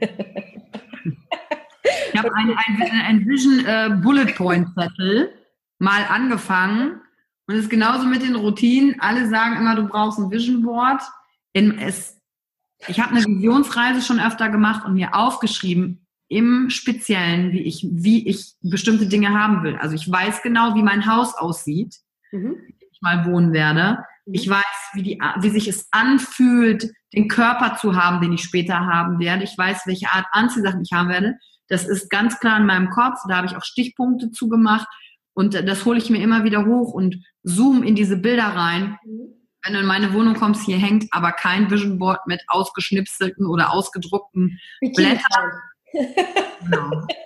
habe ein, ein, ein Vision äh, Bullet Point Zettel mal angefangen und es ist genauso mit den Routinen. Alle sagen immer, du brauchst ein Vision Board. In, es, ich habe eine Visionsreise schon öfter gemacht und mir aufgeschrieben, im Speziellen, wie ich, wie ich bestimmte Dinge haben will. Also ich weiß genau, wie mein Haus aussieht, mhm. wie ich mal wohnen werde. Mhm. Ich weiß, wie, die, wie sich es anfühlt, den Körper zu haben, den ich später haben werde. Ich weiß, welche Art Anziehsachen ich haben werde. Das ist ganz klar in meinem Kopf. Da habe ich auch Stichpunkte zugemacht. Und das hole ich mir immer wieder hoch und zoom in diese Bilder rein. Wenn du in meine Wohnung kommst, hier hängt aber kein Vision Board mit ausgeschnipselten oder ausgedruckten Blättern. Genau.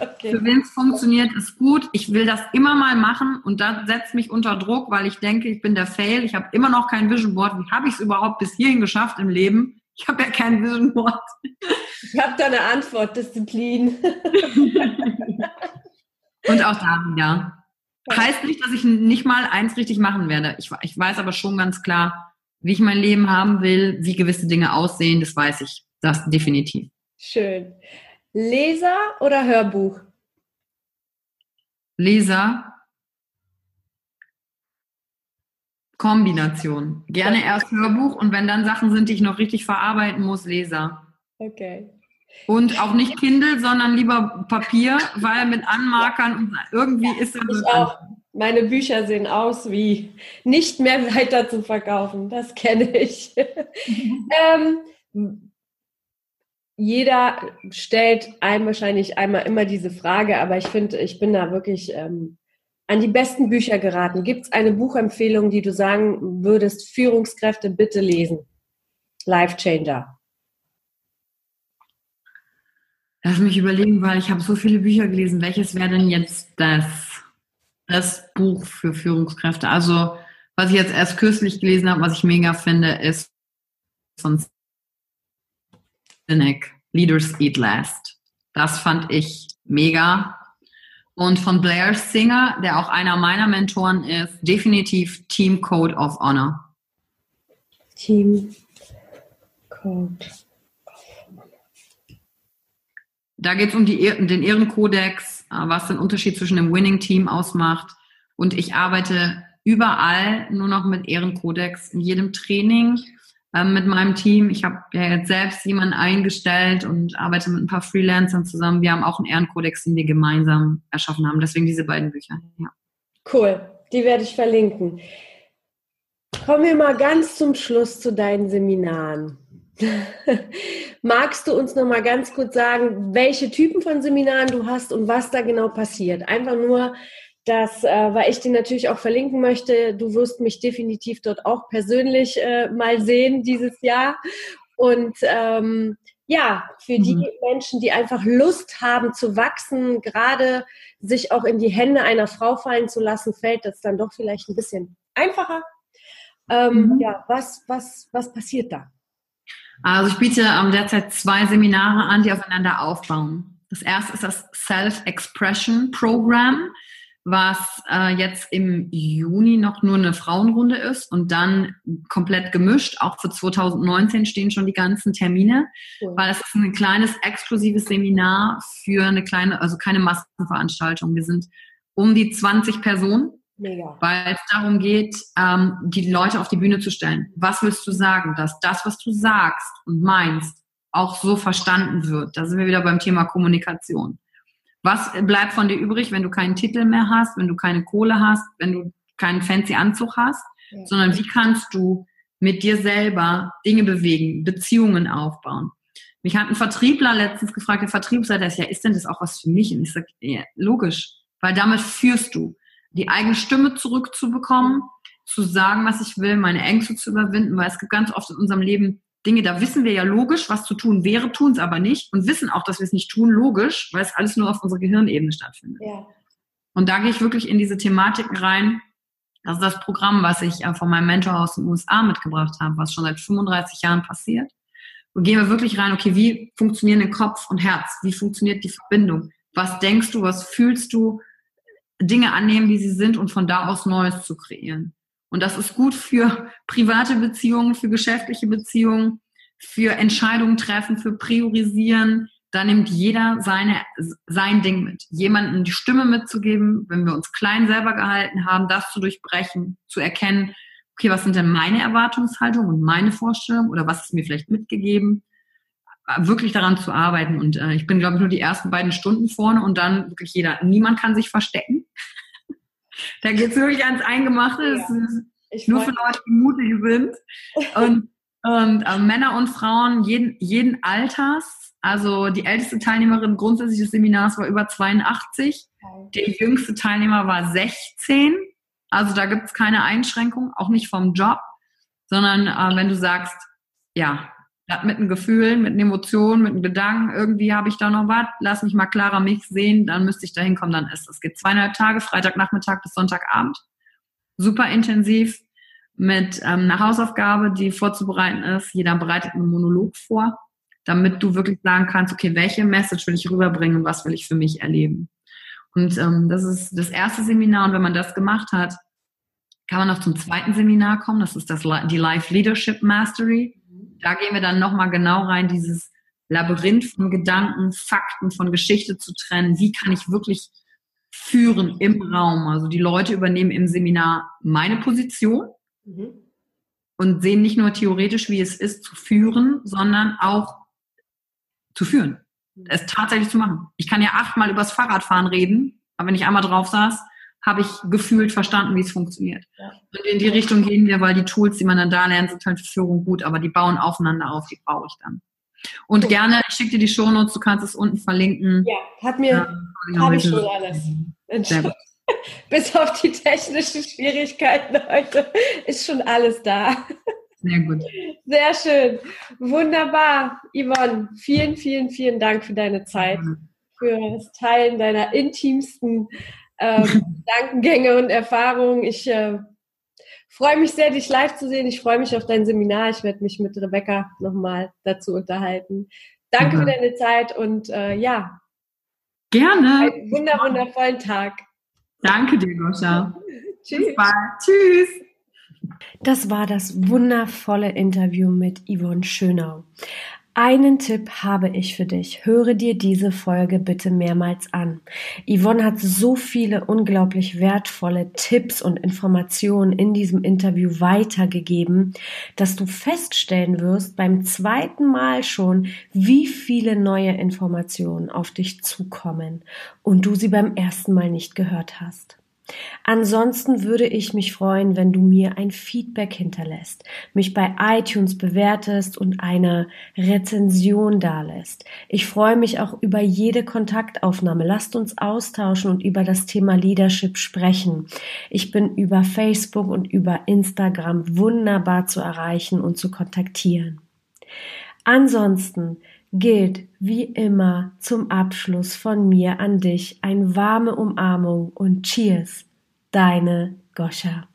Okay. Für wen es funktioniert, ist gut. Ich will das immer mal machen und das setzt mich unter Druck, weil ich denke, ich bin der Fail. Ich habe immer noch kein Vision Board. Wie habe ich es überhaupt bis hierhin geschafft im Leben? Ich habe ja kein Vision Board. Ich habe da eine Antwort, Disziplin. Und auch da wieder. Heißt nicht, dass ich nicht mal eins richtig machen werde. Ich, ich weiß aber schon ganz klar, wie ich mein Leben haben will, wie gewisse Dinge aussehen, das weiß ich. Das definitiv. Schön. Leser oder Hörbuch? Leser. Kombination. Gerne erst Hörbuch und wenn dann Sachen sind, die ich noch richtig verarbeiten muss, Leser. Okay. Und auch nicht Kindle, sondern lieber Papier, weil mit Anmarkern und irgendwie ist es. Ich auch. Meine Bücher sehen aus wie nicht mehr weiter zu verkaufen. Das kenne ich. ähm, jeder stellt einem wahrscheinlich einmal immer diese Frage, aber ich finde, ich bin da wirklich ähm, an die besten Bücher geraten. Gibt es eine Buchempfehlung, die du sagen würdest, Führungskräfte bitte lesen? Life Changer. Lass mich überlegen, weil ich habe so viele Bücher gelesen. Welches wäre denn jetzt das, das Buch für Führungskräfte? Also, was ich jetzt erst kürzlich gelesen habe, was ich mega finde, ist von Sinek, Leaders Eat Last. Das fand ich mega. Und von Blair Singer, der auch einer meiner Mentoren ist, definitiv Team Code of Honor. Team Code da geht es um die, den Ehrenkodex, äh, was den Unterschied zwischen dem Winning-Team ausmacht. Und ich arbeite überall nur noch mit Ehrenkodex in jedem Training äh, mit meinem Team. Ich habe ja jetzt selbst jemanden eingestellt und arbeite mit ein paar Freelancern zusammen. Wir haben auch einen Ehrenkodex, den wir gemeinsam erschaffen haben. Deswegen diese beiden Bücher. Ja. Cool, die werde ich verlinken. Kommen wir mal ganz zum Schluss zu deinen Seminaren. Magst du uns noch mal ganz kurz sagen, welche Typen von Seminaren du hast und was da genau passiert? Einfach nur, dass, äh, weil ich dir natürlich auch verlinken möchte, du wirst mich definitiv dort auch persönlich äh, mal sehen dieses Jahr. Und ähm, ja, für die mhm. Menschen, die einfach Lust haben zu wachsen, gerade sich auch in die Hände einer Frau fallen zu lassen, fällt das dann doch vielleicht ein bisschen einfacher. Ähm, mhm. Ja, was, was, was passiert da? Also ich biete ähm, derzeit zwei Seminare an, die aufeinander aufbauen. Das erste ist das Self-Expression Program, was äh, jetzt im Juni noch nur eine Frauenrunde ist und dann komplett gemischt. Auch für 2019 stehen schon die ganzen Termine, cool. weil es ist ein kleines exklusives Seminar für eine kleine, also keine Massenveranstaltung. Wir sind um die 20 Personen Mega. Weil es darum geht, ähm, die Leute auf die Bühne zu stellen. Was willst du sagen? Dass das, was du sagst und meinst, auch so verstanden wird. Da sind wir wieder beim Thema Kommunikation. Was bleibt von dir übrig, wenn du keinen Titel mehr hast, wenn du keine Kohle hast, wenn du keinen fancy Anzug hast, ja. sondern wie kannst du mit dir selber Dinge bewegen, Beziehungen aufbauen. Mich hat ein Vertriebler letztens gefragt, der Vertriebsleiter ist, ja, ist denn das auch was für mich? Und ich sage, ja, logisch, weil damit führst du, die eigene Stimme zurückzubekommen, zu sagen, was ich will, meine Ängste zu überwinden, weil es gibt ganz oft in unserem Leben Dinge, da wissen wir ja logisch, was zu tun wäre, tun es aber nicht und wissen auch, dass wir es nicht tun, logisch, weil es alles nur auf unserer Gehirnebene stattfindet. Ja. Und da gehe ich wirklich in diese Thematiken rein. Das ist das Programm, was ich äh, von meinem Mentor aus den USA mitgebracht habe, was schon seit 35 Jahren passiert. Und gehen wir wirklich rein, okay, wie funktionieren der Kopf und Herz? Wie funktioniert die Verbindung? Was denkst du, was fühlst du? Dinge annehmen, wie sie sind und von da aus Neues zu kreieren. Und das ist gut für private Beziehungen, für geschäftliche Beziehungen, für Entscheidungen treffen, für priorisieren. Da nimmt jeder seine, sein Ding mit. Jemanden die Stimme mitzugeben, wenn wir uns klein selber gehalten haben, das zu durchbrechen, zu erkennen, okay, was sind denn meine Erwartungshaltungen und meine Vorstellungen oder was ist mir vielleicht mitgegeben? Wirklich daran zu arbeiten. Und äh, ich bin, glaube ich, nur die ersten beiden Stunden vorne und dann wirklich jeder, niemand kann sich verstecken. Da geht es wirklich ans Eingemachte. Ja. ist nur für Leute, die mutig sind. Und, und äh, Männer und Frauen jeden, jeden Alters. Also die älteste Teilnehmerin grundsätzlich des Seminars war über 82. Okay. Der jüngste Teilnehmer war 16. Also da gibt es keine Einschränkung, auch nicht vom Job, sondern äh, wenn du sagst, ja, mit einem Gefühl, mit einer Emotion, mit einem Gedanken, irgendwie habe ich da noch was, lass mich mal klarer mich sehen, dann müsste ich da hinkommen, dann ist es. Es geht zweieinhalb Tage, Freitagnachmittag bis Sonntagabend. Super intensiv mit ähm, einer Hausaufgabe, die vorzubereiten ist. Jeder bereitet einen Monolog vor, damit du wirklich sagen kannst, okay, welche Message will ich rüberbringen und was will ich für mich erleben. Und ähm, das ist das erste Seminar und wenn man das gemacht hat, kann man noch zum zweiten Seminar kommen. Das ist das, die Life Leadership Mastery da gehen wir dann nochmal genau rein, dieses Labyrinth von Gedanken, Fakten, von Geschichte zu trennen. Wie kann ich wirklich führen im Raum? Also die Leute übernehmen im Seminar meine Position mhm. und sehen nicht nur theoretisch, wie es ist zu führen, sondern auch zu führen. Mhm. Es tatsächlich zu machen. Ich kann ja achtmal übers Fahrradfahren reden, aber wenn ich einmal drauf saß, habe ich gefühlt verstanden, wie es funktioniert. Ja. Und in die Richtung gehen wir, weil die Tools, die man dann da lernt, sind halt für Führung gut, aber die bauen aufeinander auf, die brauche ich dann. Und cool. gerne, ich schicke dir die Shownotes, du kannst es unten verlinken. Ja, hat mir, ja, habe ich schon alles. Bis auf die technischen Schwierigkeiten heute ist schon alles da. Sehr gut. Sehr schön. Wunderbar. Yvonne, vielen, vielen, vielen Dank für deine Zeit, für das Teilen deiner intimsten ähm, Gedankengänge und Erfahrungen. Ich äh, freue mich sehr, dich live zu sehen. Ich freue mich auf dein Seminar. Ich werde mich mit Rebecca nochmal dazu unterhalten. Danke ja. für deine Zeit und äh, ja. Gerne. Einen wunder wundervollen Tag. Danke dir, Goscha. Tschüss. Bis bald. Tschüss. Das war das wundervolle Interview mit Yvonne Schönau. Einen Tipp habe ich für dich. Höre dir diese Folge bitte mehrmals an. Yvonne hat so viele unglaublich wertvolle Tipps und Informationen in diesem Interview weitergegeben, dass du feststellen wirst beim zweiten Mal schon, wie viele neue Informationen auf dich zukommen und du sie beim ersten Mal nicht gehört hast. Ansonsten würde ich mich freuen, wenn du mir ein Feedback hinterlässt, mich bei iTunes bewertest und eine Rezension dalässt. Ich freue mich auch über jede Kontaktaufnahme. Lasst uns austauschen und über das Thema Leadership sprechen. Ich bin über Facebook und über Instagram wunderbar zu erreichen und zu kontaktieren. Ansonsten gilt wie immer zum Abschluss von mir an dich eine warme Umarmung und Cheers, deine Goscha.